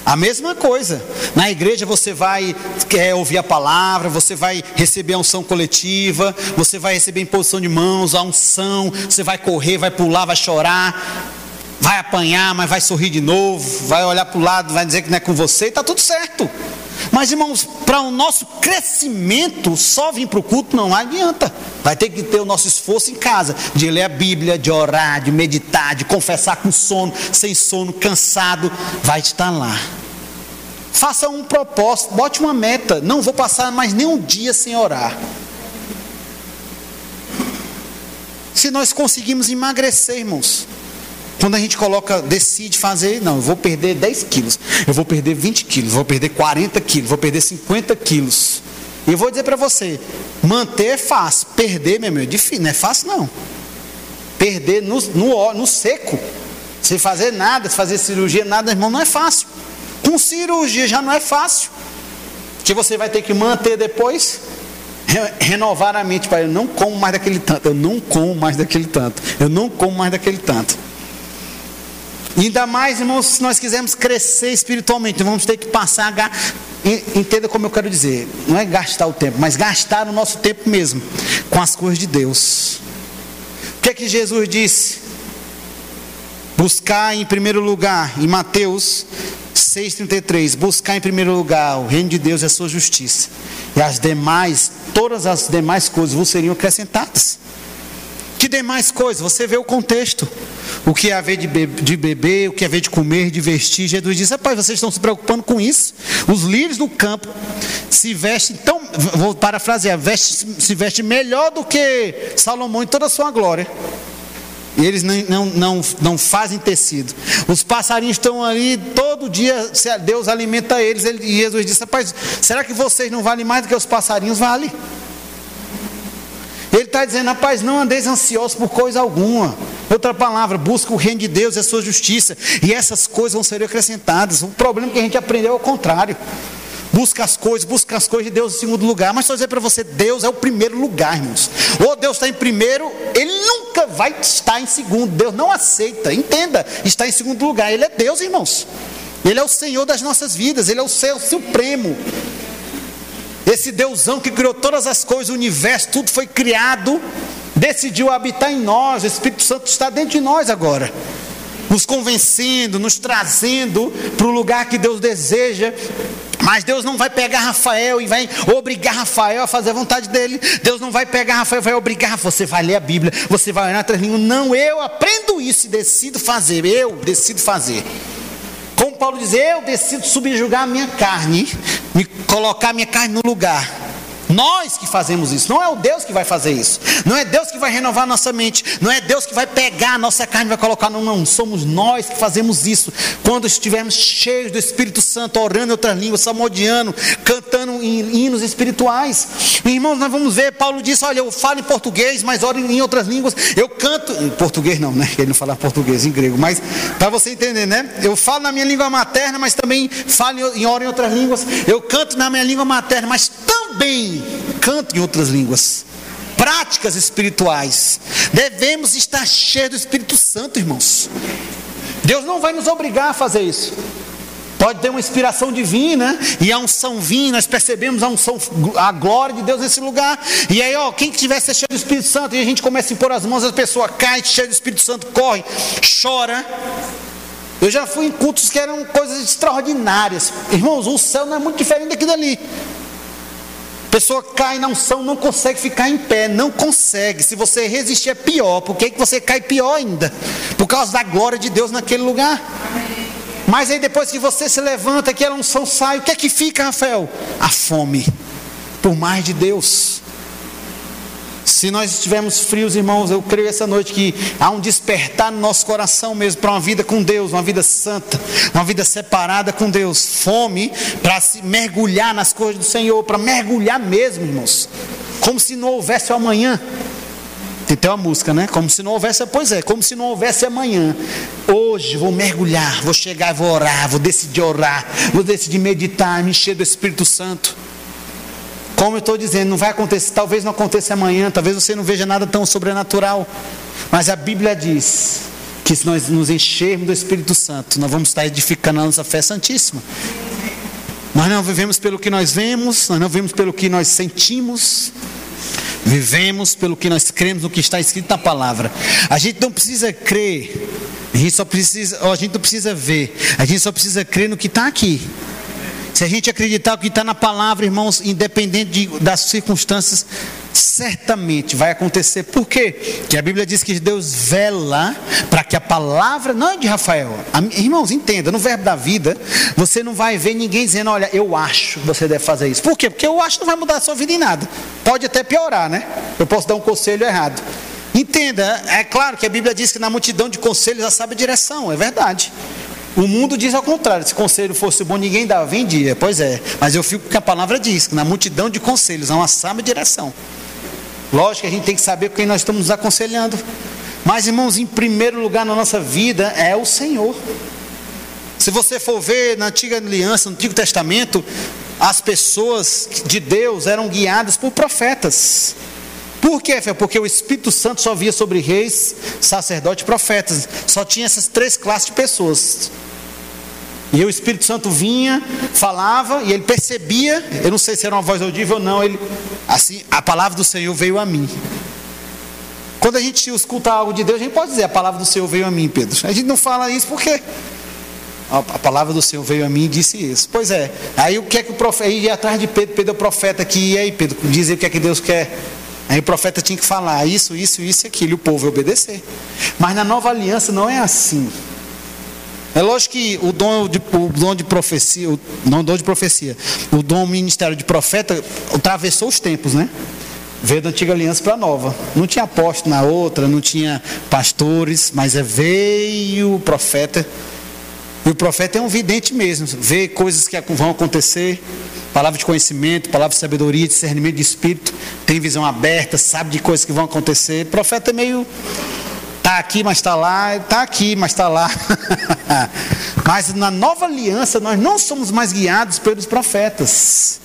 A mesma coisa. Na igreja você vai é, ouvir a palavra, você vai receber a unção coletiva, você vai receber imposição de mãos, a unção, você vai correr, vai pular, vai chorar, vai apanhar, mas vai sorrir de novo, vai olhar para o lado, vai dizer que não é com você está tudo certo. Mas, irmãos, para o nosso crescimento, só vir para o culto não adianta. Vai ter que ter o nosso esforço em casa, de ler a Bíblia, de orar, de meditar, de confessar com sono, sem sono, cansado. Vai estar lá. Faça um propósito, bote uma meta. Não vou passar mais nenhum dia sem orar. Se nós conseguimos emagrecer, irmãos, quando a gente coloca, decide fazer, não, eu vou perder 10 quilos, eu vou perder 20 quilos, vou perder 40 quilos, vou perder 50 quilos. E eu vou dizer para você, manter é fácil, perder, meu irmão, é difícil, não é fácil não. Perder no, no, no seco, sem fazer nada, sem fazer cirurgia, nada, irmão, não é fácil. Com cirurgia já não é fácil. Que você vai ter que manter depois, renovar a mente, para eu não como mais daquele tanto, eu não como mais daquele tanto, eu não como mais daquele tanto. Ainda mais, irmãos, se nós quisermos crescer espiritualmente, vamos ter que passar a. Entenda como eu quero dizer. Não é gastar o tempo, mas gastar o nosso tempo mesmo com as coisas de Deus. O que é que Jesus disse? Buscar em primeiro lugar, em Mateus 6,33, buscar em primeiro lugar o reino de Deus e a sua justiça. E as demais, todas as demais coisas vos seriam acrescentadas. Que demais coisas? Você vê o contexto. O que é haver de, be de beber, o que é haver de comer, de vestir. Jesus diz: Rapaz, vocês estão se preocupando com isso. Os lírios do campo se vestem tão, vou parafrasear, veste, se vestem melhor do que Salomão em toda a sua glória. E eles não, não, não, não fazem tecido. Os passarinhos estão ali todo dia, Deus alimenta eles. E Jesus disse: Rapaz, será que vocês não valem mais do que os passarinhos valem? Ele está dizendo, rapaz, não andeis ansiosos por coisa alguma. Outra palavra, busca o reino de Deus e a sua justiça. E essas coisas vão ser acrescentadas. O problema que a gente aprendeu é o contrário. Busca as coisas, busca as coisas de Deus em segundo lugar. Mas só dizer para você, Deus é o primeiro lugar, irmãos. Ou Deus está em primeiro, Ele nunca vai estar em segundo. Deus não aceita. Entenda, está em segundo lugar. Ele é Deus, irmãos. Ele é o Senhor das nossas vidas. Ele é o Senhor Supremo. Esse Deusão que criou todas as coisas, o universo, tudo foi criado, decidiu habitar em nós. O Espírito Santo está dentro de nós agora, nos convencendo, nos trazendo para o lugar que Deus deseja. Mas Deus não vai pegar Rafael e vai obrigar Rafael a fazer a vontade dele. Deus não vai pegar Rafael e vai obrigar. Você vai ler a Bíblia, você vai olhar atrás de Não, eu aprendo isso e decido fazer. Eu decido fazer. Paulo diz, eu decido subjugar a minha carne, me colocar a minha carne no lugar. Nós que fazemos isso, não é o Deus que vai fazer isso, não é Deus que vai renovar nossa mente, não é Deus que vai pegar a nossa carne e vai colocar, não, não, somos nós que fazemos isso. Quando estivermos cheios do Espírito Santo, orando em outras línguas, salmodiando, cantando hinos espirituais. Irmãos, nós vamos ver, Paulo disse: Olha, eu falo em português, mas oro em outras línguas, eu canto, em português não, né? *laughs* Ele não fala português, em grego, mas para você entender, né? Eu falo na minha língua materna, mas também falo em oro em outras línguas, eu canto na minha língua materna, mas também canto em outras línguas. Práticas espirituais. Devemos estar cheios do Espírito Santo, irmãos. Deus não vai nos obrigar a fazer isso. Pode ter uma inspiração divina e a unção vir, nós percebemos a unção, a glória de Deus nesse lugar. E aí, ó, quem que tiver cheio do Espírito Santo e a gente começa a impor as mãos, a pessoa cai, cheia do Espírito Santo, corre, chora. Eu já fui em cultos que eram coisas extraordinárias. Irmãos, o céu não é muito diferente daqui dali pessoa cai na unção, não consegue ficar em pé, não consegue. Se você resistir é pior. Por que, que você cai pior ainda? Por causa da glória de Deus naquele lugar. Mas aí depois que você se levanta, aquela unção sai, o que é que fica, Rafael? A fome por mais de Deus. Se nós estivermos frios, irmãos, eu creio essa noite que há um despertar no nosso coração mesmo para uma vida com Deus, uma vida santa, uma vida separada com Deus. Fome para se mergulhar nas coisas do Senhor, para mergulhar mesmo, irmãos. como se não houvesse o amanhã. Tem até uma música, né? Como se não houvesse, pois é, como se não houvesse amanhã. Hoje vou mergulhar, vou chegar, vou orar, vou decidir orar, vou decidir meditar, me encher do Espírito Santo. Como eu estou dizendo, não vai acontecer, talvez não aconteça amanhã, talvez você não veja nada tão sobrenatural. Mas a Bíblia diz que se nós nos enchermos do Espírito Santo, nós vamos estar edificando a nossa fé santíssima. Nós não vivemos pelo que nós vemos, nós não vivemos pelo que nós sentimos, vivemos pelo que nós cremos no que está escrito na palavra. A gente não precisa crer, a gente só precisa, a gente não precisa ver, a gente só precisa crer no que está aqui. Se a gente acreditar o que está na palavra, irmãos, independente de, das circunstâncias, certamente vai acontecer. Por quê? Porque a Bíblia diz que Deus vela para que a palavra, não é de Rafael, irmãos, entenda, no verbo da vida, você não vai ver ninguém dizendo, olha, eu acho que você deve fazer isso. Por quê? Porque eu acho que não vai mudar a sua vida em nada. Pode até piorar, né? Eu posso dar um conselho errado. Entenda, é claro que a Bíblia diz que na multidão de conselhos já sabe a direção, é verdade. O mundo diz ao contrário: se conselho fosse bom, ninguém dava, vendia. Pois é, mas eu fico com a palavra diz: que na multidão de conselhos há uma sábia direção. Lógico que a gente tem que saber quem nós estamos aconselhando. Mas, irmãos, em primeiro lugar na nossa vida é o Senhor. Se você for ver na antiga aliança, no Antigo Testamento, as pessoas de Deus eram guiadas por profetas. Por quê? Porque o Espírito Santo só via sobre reis, sacerdotes e profetas. Só tinha essas três classes de pessoas. E o Espírito Santo vinha, falava, e ele percebia, eu não sei se era uma voz audível ou não, ele, assim, a palavra do Senhor veio a mim. Quando a gente escuta algo de Deus, a gente pode dizer, a palavra do Senhor veio a mim, Pedro. A gente não fala isso porque a palavra do Senhor veio a mim e disse isso. Pois é. Aí o que é que o profeta, ia atrás de Pedro, Pedro é o profeta aqui, e aí Pedro, dizer o que é que Deus quer. Aí o profeta tinha que falar isso, isso, isso e aquilo, e o povo ia obedecer. Mas na nova aliança não é assim. É lógico que o dom de, o dom de profecia, o, não dom de profecia, o dom ministério de profeta atravessou os tempos, né? Veio da antiga aliança para a nova. Não tinha apóstolo na outra, não tinha pastores, mas é veio o profeta. E o profeta é um vidente mesmo, vê coisas que vão acontecer, palavra de conhecimento, palavra de sabedoria, discernimento de espírito, tem visão aberta, sabe de coisas que vão acontecer. O profeta é meio Está aqui, mas está lá, está aqui, mas está lá. *laughs* mas na nova aliança nós não somos mais guiados pelos profetas.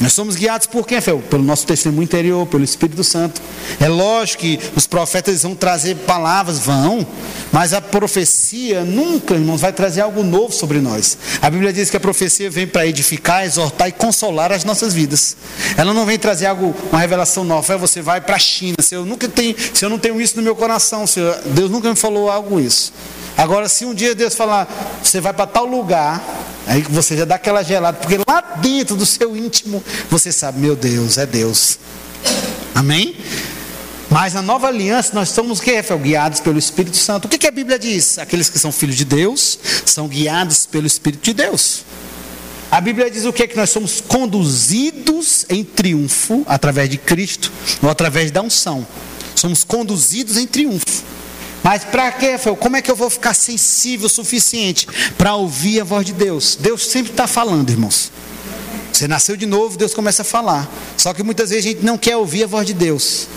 Nós somos guiados por quem, Fel? Pelo nosso testemunho interior, pelo Espírito Santo. É lógico que os profetas vão trazer palavras, vão, mas a profecia nunca, irmãos, vai trazer algo novo sobre nós. A Bíblia diz que a profecia vem para edificar, exortar e consolar as nossas vidas. Ela não vem trazer algo, uma revelação nova. Você vai para a China, se eu nunca tenho, se eu não tenho isso no meu coração, se eu, Deus nunca me falou algo isso. Agora, se um dia Deus falar, você vai para tal lugar, aí você já dá aquela gelada, porque lá dentro do seu íntimo você sabe, meu Deus, é Deus. Amém? Mas na nova aliança nós somos guiados pelo Espírito Santo. O que, que a Bíblia diz? Aqueles que são filhos de Deus são guiados pelo Espírito de Deus. A Bíblia diz o que? Que nós somos conduzidos em triunfo através de Cristo ou através da unção. Somos conduzidos em triunfo. Mas para quê, Como é que eu vou ficar sensível o suficiente para ouvir a voz de Deus? Deus sempre está falando, irmãos. Você nasceu de novo, Deus começa a falar. Só que muitas vezes a gente não quer ouvir a voz de Deus.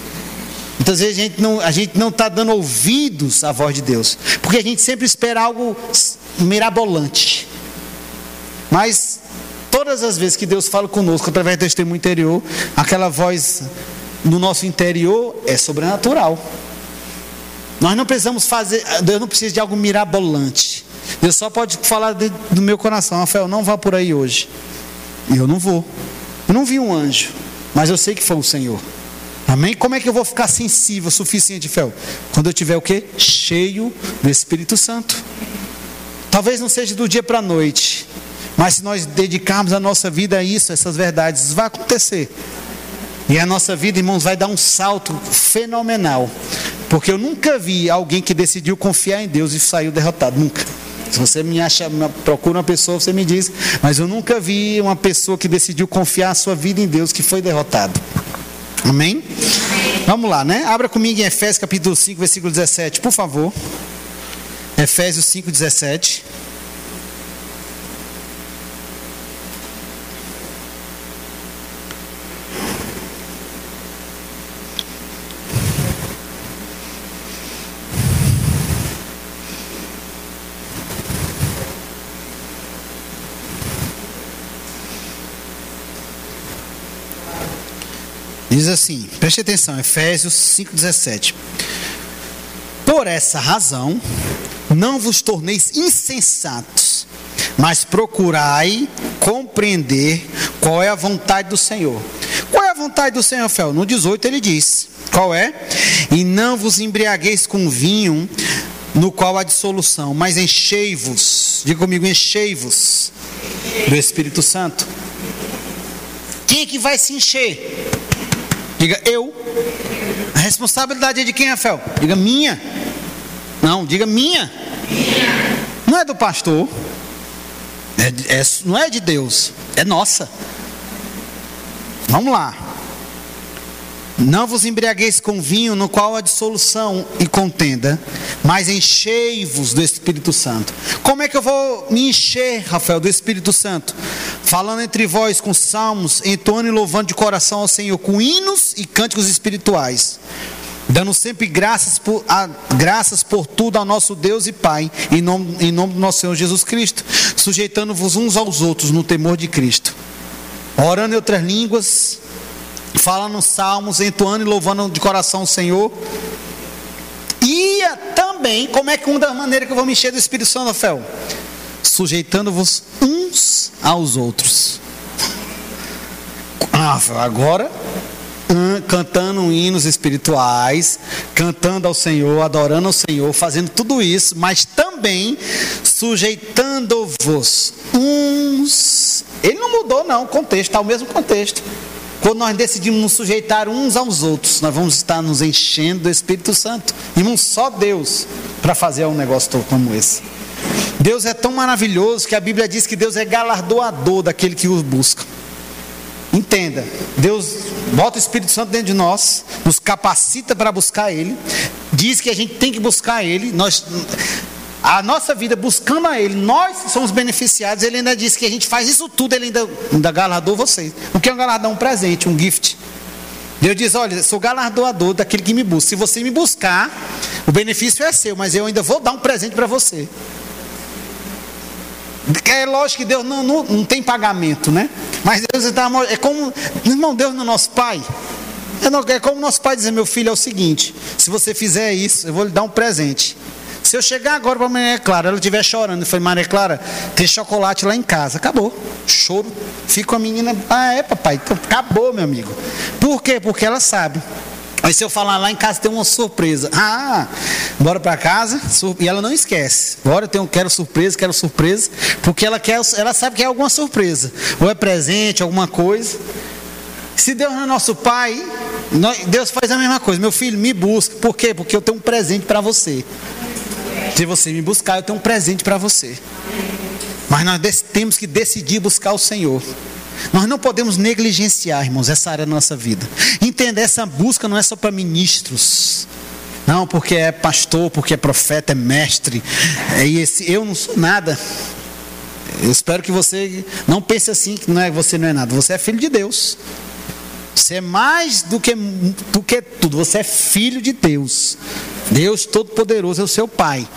Muitas vezes a gente não está dando ouvidos à voz de Deus, porque a gente sempre espera algo mirabolante. Mas todas as vezes que Deus fala conosco através do testemunho interior, aquela voz no nosso interior é sobrenatural. Nós não precisamos fazer, Deus não precisa de algo mirabolante. Deus só pode falar do meu coração, Rafael, não vá por aí hoje. E eu não vou. Eu não vi um anjo, mas eu sei que foi o Senhor. Amém? Como é que eu vou ficar sensível o suficiente, Fel? Quando eu tiver o quê? Cheio do Espírito Santo. Talvez não seja do dia para a noite, mas se nós dedicarmos a nossa vida a isso, essas verdades, vai acontecer. E a nossa vida, irmãos, vai dar um salto fenomenal. Porque eu nunca vi alguém que decidiu confiar em Deus e saiu derrotado. Nunca. Se você me acha, procura uma pessoa, você me diz. Mas eu nunca vi uma pessoa que decidiu confiar a sua vida em Deus que foi derrotado. Amém? Vamos lá, né? Abra comigo em Efésios capítulo 5, versículo 17, por favor. Efésios 5, 17. Diz assim, preste atenção, Efésios 5,17. Por essa razão, não vos torneis insensatos, mas procurai compreender qual é a vontade do Senhor. Qual é a vontade do Senhor, Fel? No 18 ele diz: Qual é? E não vos embriagueis com vinho, no qual há dissolução, mas enchei-vos, diga comigo, enchei-vos do Espírito Santo. Quem é que vai se encher? Diga eu. A responsabilidade é de quem, Rafael? Diga minha. Não, diga minha. minha. Não é do pastor. É, é, não é de Deus. É nossa. Vamos lá. Não vos embriagueis com vinho, no qual há dissolução e contenda, mas enchei-vos do Espírito Santo. Como é que eu vou me encher, Rafael, do Espírito Santo? Falando entre vós com salmos, entoando e louvando de coração ao Senhor, com hinos e cânticos espirituais dando sempre graças por, a, graças por tudo ao nosso Deus e Pai, em nome, em nome do nosso Senhor Jesus Cristo, sujeitando-vos uns aos outros no temor de Cristo, orando em outras línguas, falando salmos, entoando e louvando de coração o Senhor. E também, como é que uma das maneiras que eu vou me encher do Espírito Santo, Rafael? Sujeitando-vos uns aos outros. Ah, agora cantando hinos espirituais, cantando ao Senhor, adorando ao Senhor, fazendo tudo isso, mas também sujeitando-vos uns. Ele não mudou, não, o contexto, está o mesmo contexto. Quando nós decidimos nos sujeitar uns aos outros, nós vamos estar nos enchendo do Espírito Santo. Irmão, só Deus para fazer um negócio como esse. Deus é tão maravilhoso que a Bíblia diz que Deus é galardoador daquele que o busca. Entenda, Deus bota o Espírito Santo dentro de nós, nos capacita para buscar Ele, diz que a gente tem que buscar Ele, nós, a nossa vida buscando a Ele, nós somos beneficiados, Ele ainda diz que a gente faz isso tudo, Ele ainda, ainda galardoa vocês. O que é um galardão? Um presente, um gift. Deus diz: Olha, sou galardoador daquele que me busca. Se você me buscar, o benefício é seu, mas eu ainda vou dar um presente para você. É lógico que Deus não, não, não tem pagamento, né? Mas Deus está é como, irmão, Deus no nosso Pai. É, é como nosso pai dizer, meu filho, é o seguinte: se você fizer isso, eu vou lhe dar um presente. Se eu chegar agora para a Maria Clara, ela estiver chorando, foi Maria Clara, tem chocolate lá em casa, acabou. Choro. Fica com a menina, ah, é, papai, então acabou, meu amigo. Por quê? Porque ela sabe. Aí se eu falar lá em casa tem uma surpresa. Ah, bora para casa e ela não esquece. Bora, eu tenho, quero surpresa, quero surpresa, porque ela quer, ela sabe que é alguma surpresa, ou é presente, alguma coisa. Se Deus não é nosso pai, Deus faz a mesma coisa. Meu filho, me busca. Por quê? Porque eu tenho um presente para você. Se você me buscar, eu tenho um presente para você. Mas nós temos que decidir buscar o Senhor. Nós não podemos negligenciar, irmãos, essa área da nossa vida. Entenda, essa busca não é só para ministros. Não, porque é pastor, porque é profeta, é mestre. É esse, eu não sou nada. Eu espero que você não pense assim, que não é, você não é nada. Você é filho de Deus. Você é mais do que, do que tudo. Você é filho de Deus. Deus Todo-Poderoso é o seu Pai.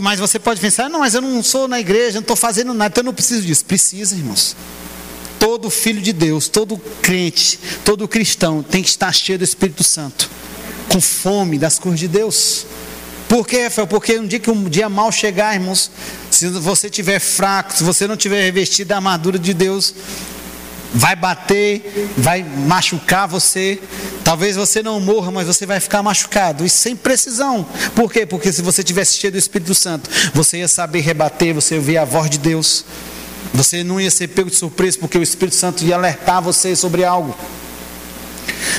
Mas você pode pensar, não, mas eu não sou na igreja, não estou fazendo nada, então eu não preciso disso. Precisa, irmãos. Todo filho de Deus, todo crente, todo cristão tem que estar cheio do Espírito Santo, com fome das coisas de Deus. Por quê, Rafael? Porque um dia que um dia mal chegar, irmãos, se você estiver fraco, se você não tiver revestido da armadura de Deus, vai bater, vai machucar você. Talvez você não morra, mas você vai ficar machucado. E sem precisão. Por quê? Porque se você tivesse cheio do Espírito Santo, você ia saber rebater, você ia ouvir a voz de Deus. Você não ia ser pego de surpresa, porque o Espírito Santo ia alertar você sobre algo.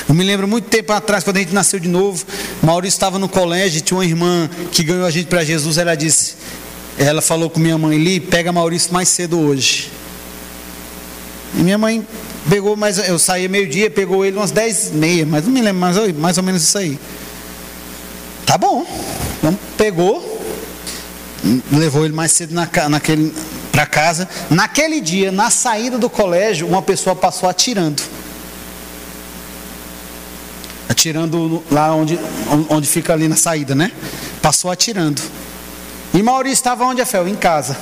Eu me lembro muito tempo atrás, quando a gente nasceu de novo, Maurício estava no colégio, tinha uma irmã que ganhou a gente para Jesus, ela disse, ela falou com minha mãe, Li, pega Maurício mais cedo hoje. E minha mãe pegou, mas eu saía meio-dia, pegou ele umas 10 meia, mas não me lembro, mais, mais ou menos isso aí. Tá bom. Então pegou, levou ele mais cedo na, naquele para casa. Naquele dia, na saída do colégio, uma pessoa passou atirando. Atirando lá onde, onde fica ali na saída, né? Passou atirando. E Maurício estava onde, Fel? Em casa.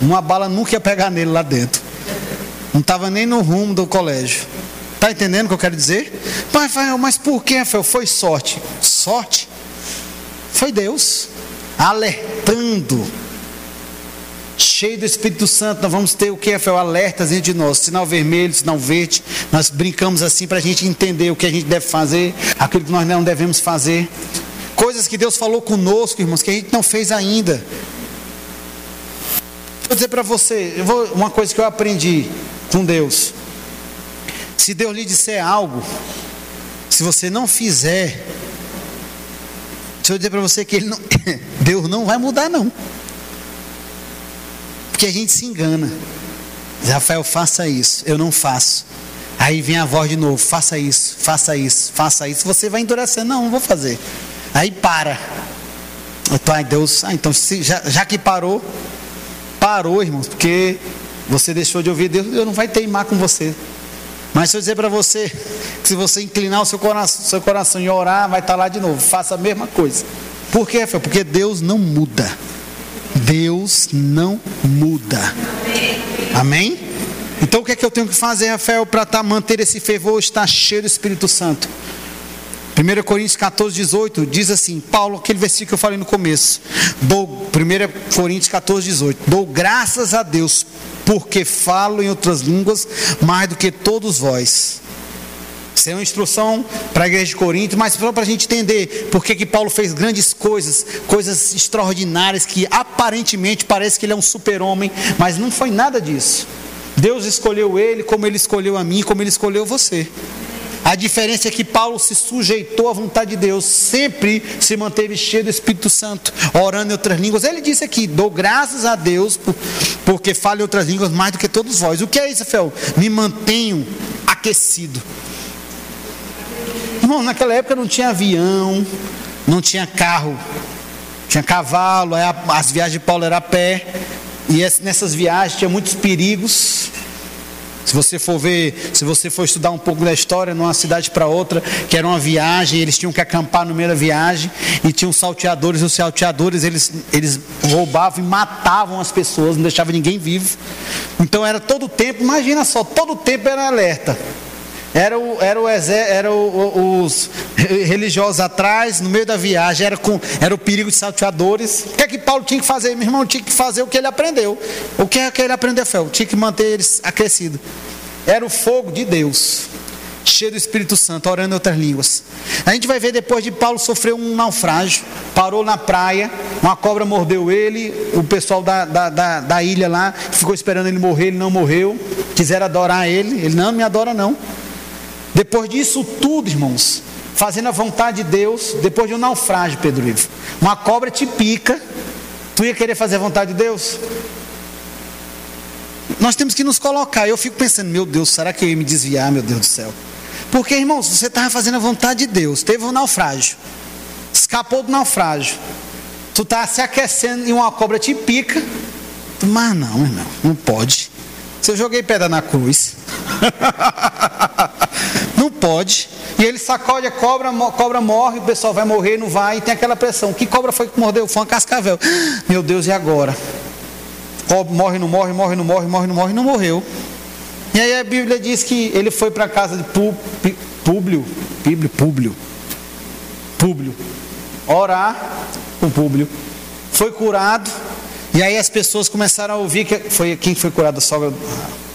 Uma bala nunca ia pegar nele lá dentro. Não estava nem no rumo do colégio. Está entendendo o que eu quero dizer? Mas, mas por que, Rafael? Foi sorte. Sorte? Foi Deus alertando. Cheio do Espírito Santo, nós vamos ter o que, Rafael? Alertas dentro de nós. Sinal vermelho, sinal verde. Nós brincamos assim para a gente entender o que a gente deve fazer, aquilo que nós não devemos fazer. Coisas que Deus falou conosco, irmãos, que a gente não fez ainda. Vou dizer para você, vou, uma coisa que eu aprendi com Deus. Se Deus lhe disser algo, se você não fizer, deixa eu dizer para você que não, *laughs* Deus não vai mudar, não. Porque a gente se engana. Rafael, faça isso. Eu não faço. Aí vem a voz de novo: faça isso, faça isso, faça isso. Você vai endurecer. Não, não vou fazer. Aí para. Então, ai Deus, ah, então se, já, já que parou, parou, irmãos, porque você deixou de ouvir Deus, Deus não vai teimar com você. Mas se eu dizer para você que se você inclinar o seu coração, seu coração e orar, vai estar lá de novo. Faça a mesma coisa. Por quê, Rafael? Porque Deus não muda. Deus não muda. Amém? Então o que é que eu tenho que fazer, Rafael, para tá, manter esse fervor, estar cheio do Espírito Santo? 1 Coríntios 14, 18 diz assim: Paulo, aquele versículo que eu falei no começo. Dou, 1 Coríntios 14, 18. Dou graças a Deus porque falo em outras línguas mais do que todos vós. Isso é uma instrução para a igreja de Corinto, mas só para a gente entender por que, que Paulo fez grandes coisas, coisas extraordinárias, que aparentemente parece que ele é um super-homem, mas não foi nada disso. Deus escolheu ele como ele escolheu a mim, como ele escolheu você. A diferença é que Paulo se sujeitou à vontade de Deus, sempre se manteve cheio do Espírito Santo, orando em outras línguas. Ele disse aqui: dou graças a Deus porque falo em outras línguas mais do que todos vós. O que é isso, Fel? Me mantenho aquecido. Irmão, naquela época não tinha avião, não tinha carro, tinha cavalo, as viagens de Paulo eram a pé, e nessas viagens tinha muitos perigos. Se você for ver, se você for estudar um pouco da história, numa cidade para outra, que era uma viagem, eles tinham que acampar no meio da viagem, e tinham salteadores, os salteadores eles, eles roubavam e matavam as pessoas, não deixavam ninguém vivo. Então era todo o tempo, imagina só, todo o tempo era alerta. Era, o, era, o, era o, os religiosos atrás, no meio da viagem, era, com, era o perigo de salteadores. O que é que Paulo tinha que fazer? Meu irmão tinha que fazer o que ele aprendeu. O que é que ele aprendeu, Fel? Tinha que manter eles aquecidos. Era o fogo de Deus, cheio do Espírito Santo, orando em outras línguas. A gente vai ver depois de Paulo sofrer um naufrágio, parou na praia, uma cobra mordeu ele, o pessoal da, da, da, da ilha lá ficou esperando ele morrer, ele não morreu, quiseram adorar ele, ele não me adora não. Depois disso tudo, irmãos, fazendo a vontade de Deus, depois de um naufrágio, Pedro Ivo, uma cobra te pica, tu ia querer fazer a vontade de Deus? Nós temos que nos colocar. Eu fico pensando, meu Deus, será que eu ia me desviar, meu Deus do céu? Porque, irmãos, você estava fazendo a vontade de Deus, teve um naufrágio, escapou do naufrágio, tu está se aquecendo e uma cobra te pica, mas não, irmão, não pode. Se eu joguei pedra na cruz, *laughs* não pode. E ele sacode a cobra, a cobra morre, o pessoal vai morrer, não vai, e tem aquela pressão. Que cobra foi que mordeu? Foi uma cascavel. *gasps* Meu Deus, e agora? Cobra morre, não morre, morre, não morre, morre, não morre, não morreu. E aí a Bíblia diz que ele foi para a casa de Públio, Públio, Públio, Públio, orar com Públio. Foi curado, e aí as pessoas começaram a ouvir que foi quem foi curado a sogra.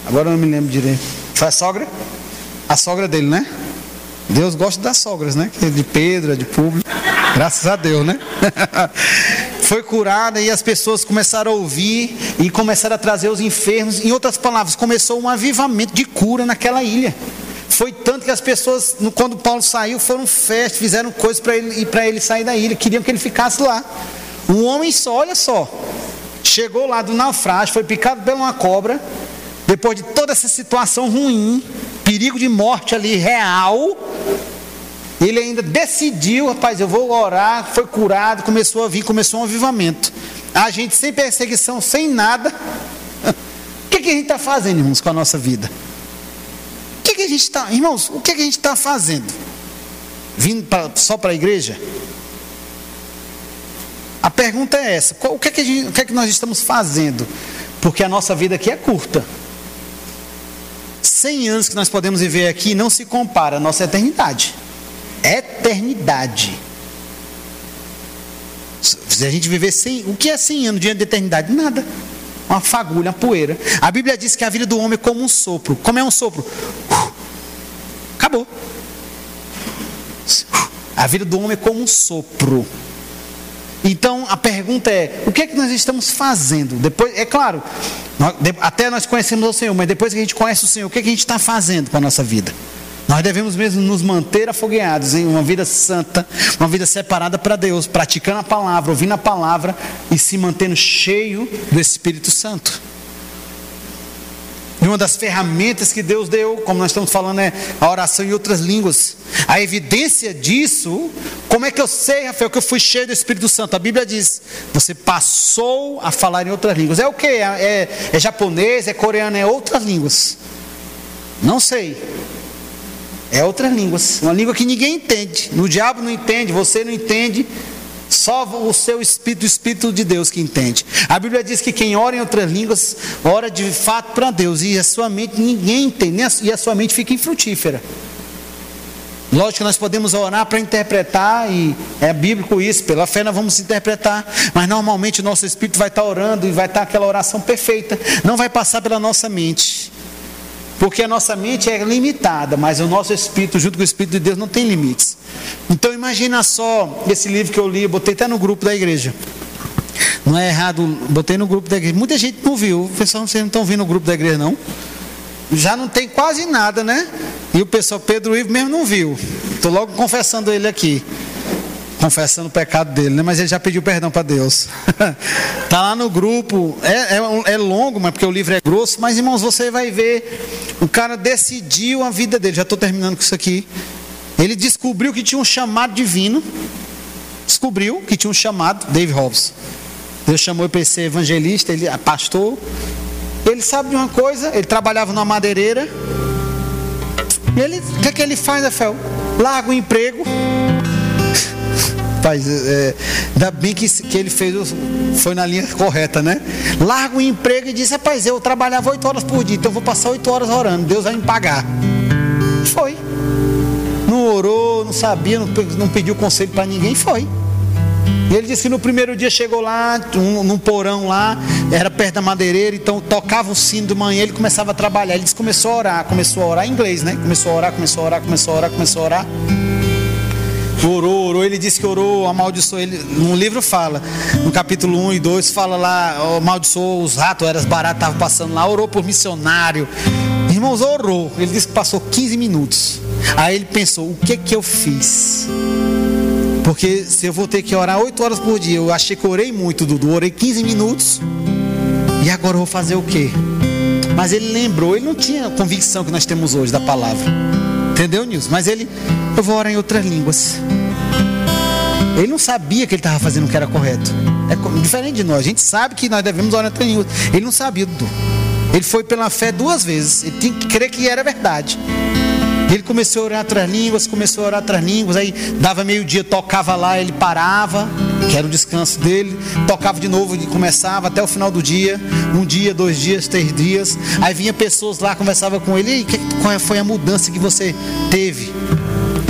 Agora eu não me lembro direito. Foi a sogra? A sogra dele, né? Deus gosta das sogras, né? De Pedro, de Público. Graças a Deus, né? *laughs* Foi curada e as pessoas começaram a ouvir e começaram a trazer os enfermos. Em outras palavras, começou um avivamento de cura naquela ilha. Foi tanto que as pessoas, quando Paulo saiu, foram festas, fizeram coisas para ele, para ele sair da ilha, queriam que ele ficasse lá. Um homem só, olha só, chegou lá do naufrágio, foi picado por uma cobra, depois de toda essa situação ruim, perigo de morte ali real, ele ainda decidiu, rapaz, eu vou orar, foi curado, começou a vir, começou um avivamento. A gente sem perseguição, sem nada. *laughs* O que, que a gente está fazendo, irmãos, com a nossa vida? O que, que a gente está, irmãos, o que, que a gente está fazendo? Vindo pra, só para a igreja? A pergunta é essa: o que, é que gente, o que é que nós estamos fazendo? Porque a nossa vida aqui é curta 100 anos que nós podemos viver aqui não se compara à nossa eternidade. Eternidade. Se a gente viver 100, o que é 100 anos diante da eternidade? Nada. Uma fagulha, uma poeira. A Bíblia diz que a vida do homem é como um sopro. Como é um sopro? Acabou. A vida do homem é como um sopro. Então a pergunta é: o que é que nós estamos fazendo? Depois, é claro, nós, até nós conhecemos o Senhor, mas depois que a gente conhece o Senhor, o que, é que a gente está fazendo com a nossa vida? Nós devemos mesmo nos manter afogueados em uma vida santa, uma vida separada para Deus, praticando a palavra, ouvindo a palavra e se mantendo cheio do Espírito Santo. E uma das ferramentas que Deus deu, como nós estamos falando, é a oração em outras línguas. A evidência disso, como é que eu sei, Rafael, que eu fui cheio do Espírito Santo? A Bíblia diz: você passou a falar em outras línguas. É o que? É, é, é japonês, é coreano, é outras línguas. Não sei. É outras línguas. Uma língua que ninguém entende. O diabo não entende, você não entende. Só o seu espírito, o espírito de Deus que entende. A Bíblia diz que quem ora em outras línguas, ora de fato para Deus. E a sua mente ninguém entende, e a sua mente fica infrutífera. Lógico que nós podemos orar para interpretar, e é bíblico isso, pela fé nós vamos interpretar, mas normalmente o nosso espírito vai estar orando e vai estar aquela oração perfeita, não vai passar pela nossa mente. Porque a nossa mente é limitada, mas o nosso espírito, junto com o Espírito de Deus, não tem limites. Então imagina só esse livro que eu li, eu botei até no grupo da igreja. Não é errado, botei no grupo da igreja. Muita gente não viu. Pessoal, vocês não estão vindo no grupo da igreja, não? Já não tem quase nada, né? E o pessoal, Pedro Ivo mesmo não viu. Estou logo confessando ele aqui confessando o pecado dele, né? mas ele já pediu perdão para Deus. Está *laughs* lá no grupo, é, é, é, longo, mas porque o livro é grosso, mas irmãos, você vai ver, o cara decidiu a vida dele, já estou terminando com isso aqui. Ele descobriu que tinha um chamado divino, descobriu que tinha um chamado, Dave Hobbs. Deus chamou para ser evangelista, ele é pastor. Ele sabe de uma coisa, ele trabalhava numa madeireira. E ele, o que é que ele faz, Rafael? Larga o emprego Rapaz, é, ainda bem que, que ele fez, foi na linha correta, né? Larga o emprego e diz: Rapaz, eu trabalhava oito horas por dia, então eu vou passar oito horas orando, Deus vai me pagar. Foi. Não orou, não sabia, não, não pediu conselho para ninguém, foi. E ele disse que no primeiro dia chegou lá, um, num porão lá, era perto da madeireira, então tocava o sino de manhã, ele começava a trabalhar. Ele disse, começou a orar, começou a orar em inglês, né? Começou a orar, começou a orar, começou a orar, começou a orar. Orou, orou, ele disse que orou, amaldiçoou. Ele, no livro fala, no capítulo 1 e 2, fala lá, amaldiçoou os ratos, eram as baratas, estavam passando lá, orou por missionário. Irmãos, orou. Ele disse que passou 15 minutos. Aí ele pensou: o que que eu fiz? Porque se eu vou ter que orar 8 horas por dia, eu achei que orei muito, Dudu. Orei 15 minutos. E agora eu vou fazer o quê? Mas ele lembrou, ele não tinha a convicção que nós temos hoje da palavra. Entendeu, Nilson? Mas ele, eu vou orar em outras línguas. Ele não sabia que ele estava fazendo o que era correto. É diferente de nós. A gente sabe que nós devemos orar em línguas. Ele não sabia, Dudu. Ele foi pela fé duas vezes. Ele tinha que crer que era verdade. Ele começou a orar outras línguas, começou a orar outras línguas, aí dava meio-dia, tocava lá, ele parava, que era o descanso dele, tocava de novo e começava até o final do dia, um dia, dois dias, três dias. Aí vinha pessoas lá, conversava com ele, e qual foi a mudança que você teve?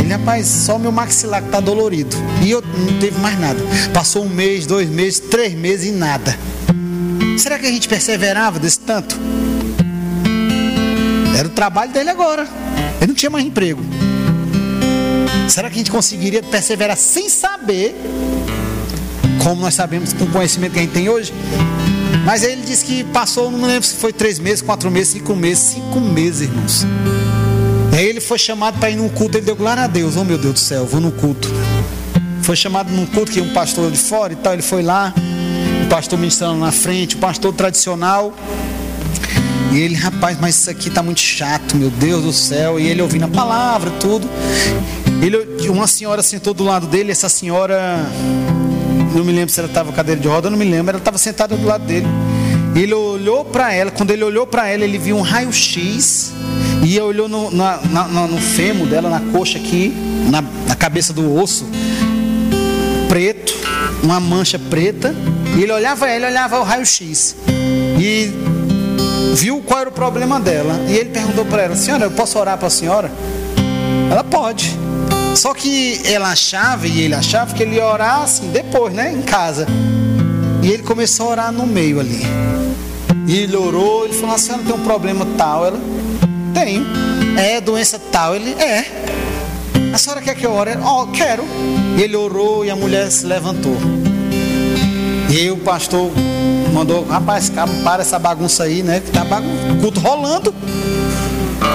Ele, rapaz, só meu maxilar que está dolorido. E eu não teve mais nada. Passou um mês, dois meses, três meses e nada. Será que a gente perseverava desse tanto? Era o trabalho dele agora. Ele não tinha mais emprego. Será que a gente conseguiria perseverar sem saber, como nós sabemos com o conhecimento que a gente tem hoje? Mas aí ele disse que passou, não lembro se foi três meses, quatro meses, cinco meses, cinco meses, irmãos. Aí ele foi chamado para ir num culto, ele deu glória a Deus, oh meu Deus do céu, vou no culto. Foi chamado num culto que um pastor de fora e tal, ele foi lá, o pastor ministrando na frente, o pastor tradicional. E ele, rapaz, mas isso aqui está muito chato, meu Deus do céu. E ele ouvindo a palavra, tudo. Ele, uma senhora sentou do lado dele, essa senhora, não me lembro se ela estava cadeira de roda, não me lembro, ela estava sentada do lado dele. Ele olhou para ela, quando ele olhou para ela, ele viu um raio-x e olhou no, na, na, no fêmur dela, na coxa aqui, na, na cabeça do osso, preto, uma mancha preta. E ele olhava ela, olhava o raio-x. E viu qual era o problema dela. E ele perguntou para ela: Senhora, eu posso orar para a senhora? Ela pode. Só que ela achava, e ele achava, que ele ia orar assim, depois, né? Em casa. E ele começou a orar no meio ali. E ele orou, ele falou: A senhora tem um problema tal? Ela: Tenho. É doença tal? Ele: É. A senhora quer que eu ore? Oh, quero. E ele orou e a mulher se levantou. E o pastor mandou, rapaz, para essa bagunça aí, né? Que tá bagun... culto rolando.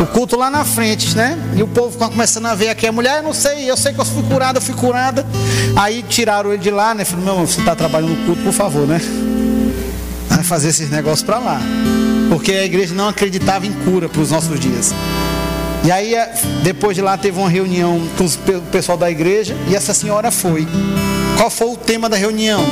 O culto lá na frente, né? E o povo começando a ver aqui a mulher, eu não sei, eu sei que eu fui curada, eu fui curada. Aí tiraram ele de lá, né? Falei, meu, você está trabalhando no culto, por favor, né? Vai fazer esses negócios para lá. Porque a igreja não acreditava em cura para os nossos dias. E aí, depois de lá, teve uma reunião com o pessoal da igreja e essa senhora foi. Qual foi o tema da reunião?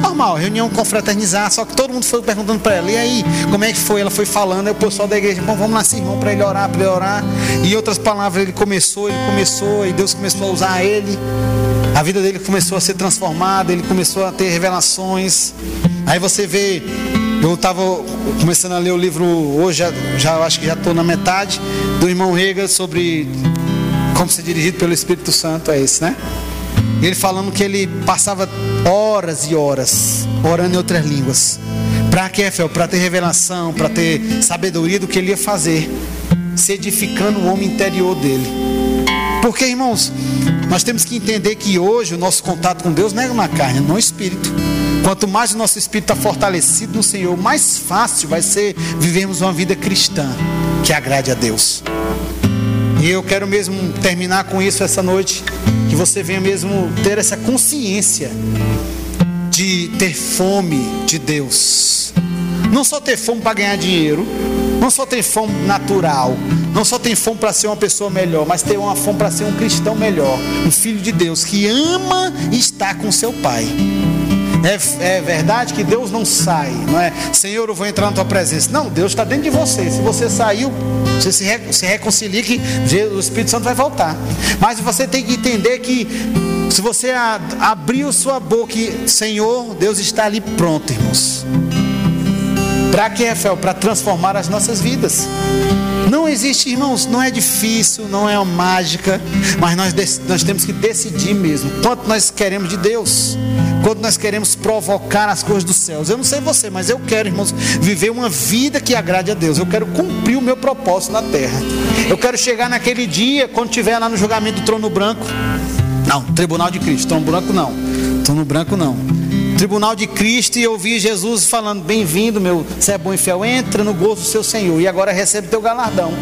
Normal, reunião confraternizar, só que todo mundo foi perguntando para ela, e aí, como é que foi? Ela foi falando, aí o pessoal da igreja, bom, vamos lá, sim, irmão, para ele orar, para ele orar. E outras palavras, ele começou, ele começou, e Deus começou a usar ele. A vida dele começou a ser transformada, ele começou a ter revelações. Aí você vê, eu estava começando a ler o livro hoje, já, já acho que já estou na metade, do irmão Rega sobre como ser dirigido pelo Espírito Santo, é esse, né? Ele falando que ele passava horas e horas orando em outras línguas. Para quê, Fel? Para ter revelação, para ter sabedoria do que ele ia fazer, se edificando o homem interior dele. Porque, irmãos, nós temos que entender que hoje o nosso contato com Deus não é na carne, é no espírito. Quanto mais o nosso espírito está fortalecido no Senhor, mais fácil vai ser vivermos uma vida cristã que agrade a Deus. E eu quero mesmo terminar com isso essa noite que você venha mesmo ter essa consciência de ter fome de Deus. Não só ter fome para ganhar dinheiro, não só ter fome natural, não só ter fome para ser uma pessoa melhor, mas ter uma fome para ser um cristão melhor, um filho de Deus que ama estar com seu pai. É, é, verdade que Deus não sai, não é? Senhor, eu vou entrar na tua presença. Não, Deus está dentro de você. Se você saiu, você se, re, se reconcilia que o Espírito Santo vai voltar. Mas você tem que entender que se você a, abriu sua boca, Senhor, Deus está ali pronto, irmãos. Para que, Rafael? Para transformar as nossas vidas. Não existe, irmãos, não é difícil, não é uma mágica, mas nós, nós temos que decidir mesmo quanto nós queremos de Deus, quanto nós queremos provocar as coisas dos céus. Eu não sei você, mas eu quero, irmãos, viver uma vida que agrade a Deus. Eu quero cumprir o meu propósito na terra. Eu quero chegar naquele dia, quando estiver lá no julgamento do trono branco. Não, tribunal de Cristo, trono branco não. Trono branco não tribunal de Cristo e ouvi Jesus falando: Bem-vindo, meu, você é bom e fiel, entra no gozo do seu Senhor e agora recebe teu galardão.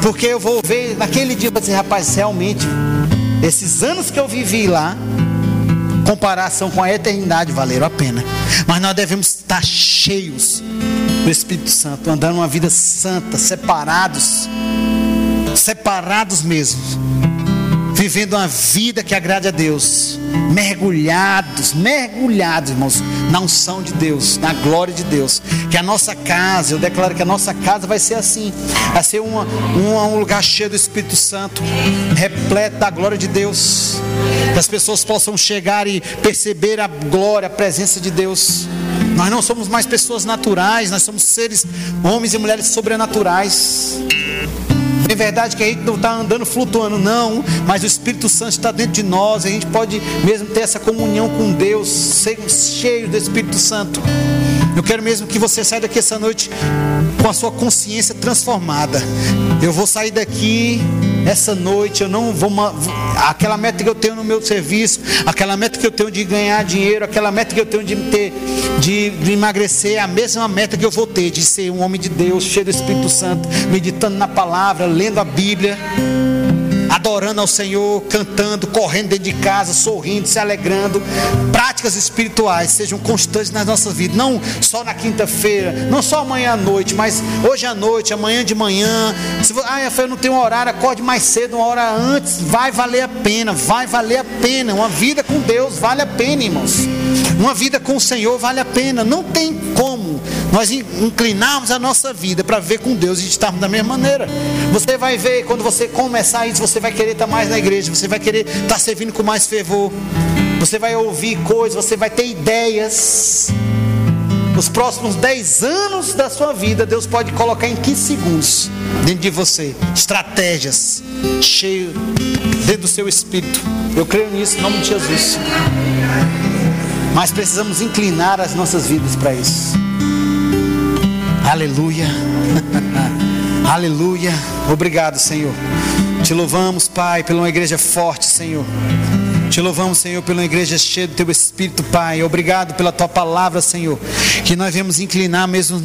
Porque eu vou ver naquele dia dizer, rapaz, realmente, esses anos que eu vivi lá, comparação com a eternidade, valeram a pena. Mas nós devemos estar cheios do Espírito Santo, andando uma vida santa, separados, separados mesmo vivendo uma vida que agrade a Deus, mergulhados, mergulhados, irmãos, na unção de Deus, na glória de Deus. Que a nossa casa, eu declaro que a nossa casa vai ser assim, vai ser uma, uma, um lugar cheio do Espírito Santo, repleto da glória de Deus. Que as pessoas possam chegar e perceber a glória, a presença de Deus. Nós não somos mais pessoas naturais, nós somos seres, homens e mulheres sobrenaturais. É verdade que a gente não está andando flutuando, não, mas o Espírito Santo está dentro de nós, a gente pode mesmo ter essa comunhão com Deus, cheio do Espírito Santo. Eu quero mesmo que você saia daqui essa noite com a sua consciência transformada. Eu vou sair daqui essa noite, eu não vou. Aquela meta que eu tenho no meu serviço, aquela meta que eu tenho de ganhar dinheiro, aquela meta que eu tenho de ter, de, de emagrecer, é a mesma meta que eu vou ter, de ser um homem de Deus, cheio do Espírito Santo, meditando na palavra, lendo a Bíblia adorando ao Senhor, cantando, correndo dentro de casa, sorrindo, se alegrando. Práticas espirituais sejam constantes nas nossas vidas, não só na quinta-feira, não só amanhã à noite, mas hoje à noite, amanhã de manhã. Se você, ah, eu não tenho um horário, acorde mais cedo, uma hora antes, vai valer a pena, vai valer a pena. Uma vida com Deus vale a pena, irmãos. Uma vida com o Senhor vale a pena. Não tem como nós inclinarmos a nossa vida para ver com Deus e estarmos da mesma maneira. Você vai ver, quando você começar isso, você vai querer estar mais na igreja, você vai querer estar servindo com mais fervor. Você vai ouvir coisas, você vai ter ideias. Os próximos 10 anos da sua vida, Deus pode colocar em 15 segundos dentro de você estratégias cheio dentro do seu espírito. Eu creio nisso em nome de Jesus. Mas precisamos inclinar as nossas vidas para isso. Aleluia. *laughs* Aleluia. Obrigado, Senhor. Te louvamos, Pai, pela uma igreja forte, Senhor. Te louvamos, Senhor, pela igreja cheia do Teu Espírito, Pai. Obrigado pela Tua palavra, Senhor. Que nós vemos inclinar mesmo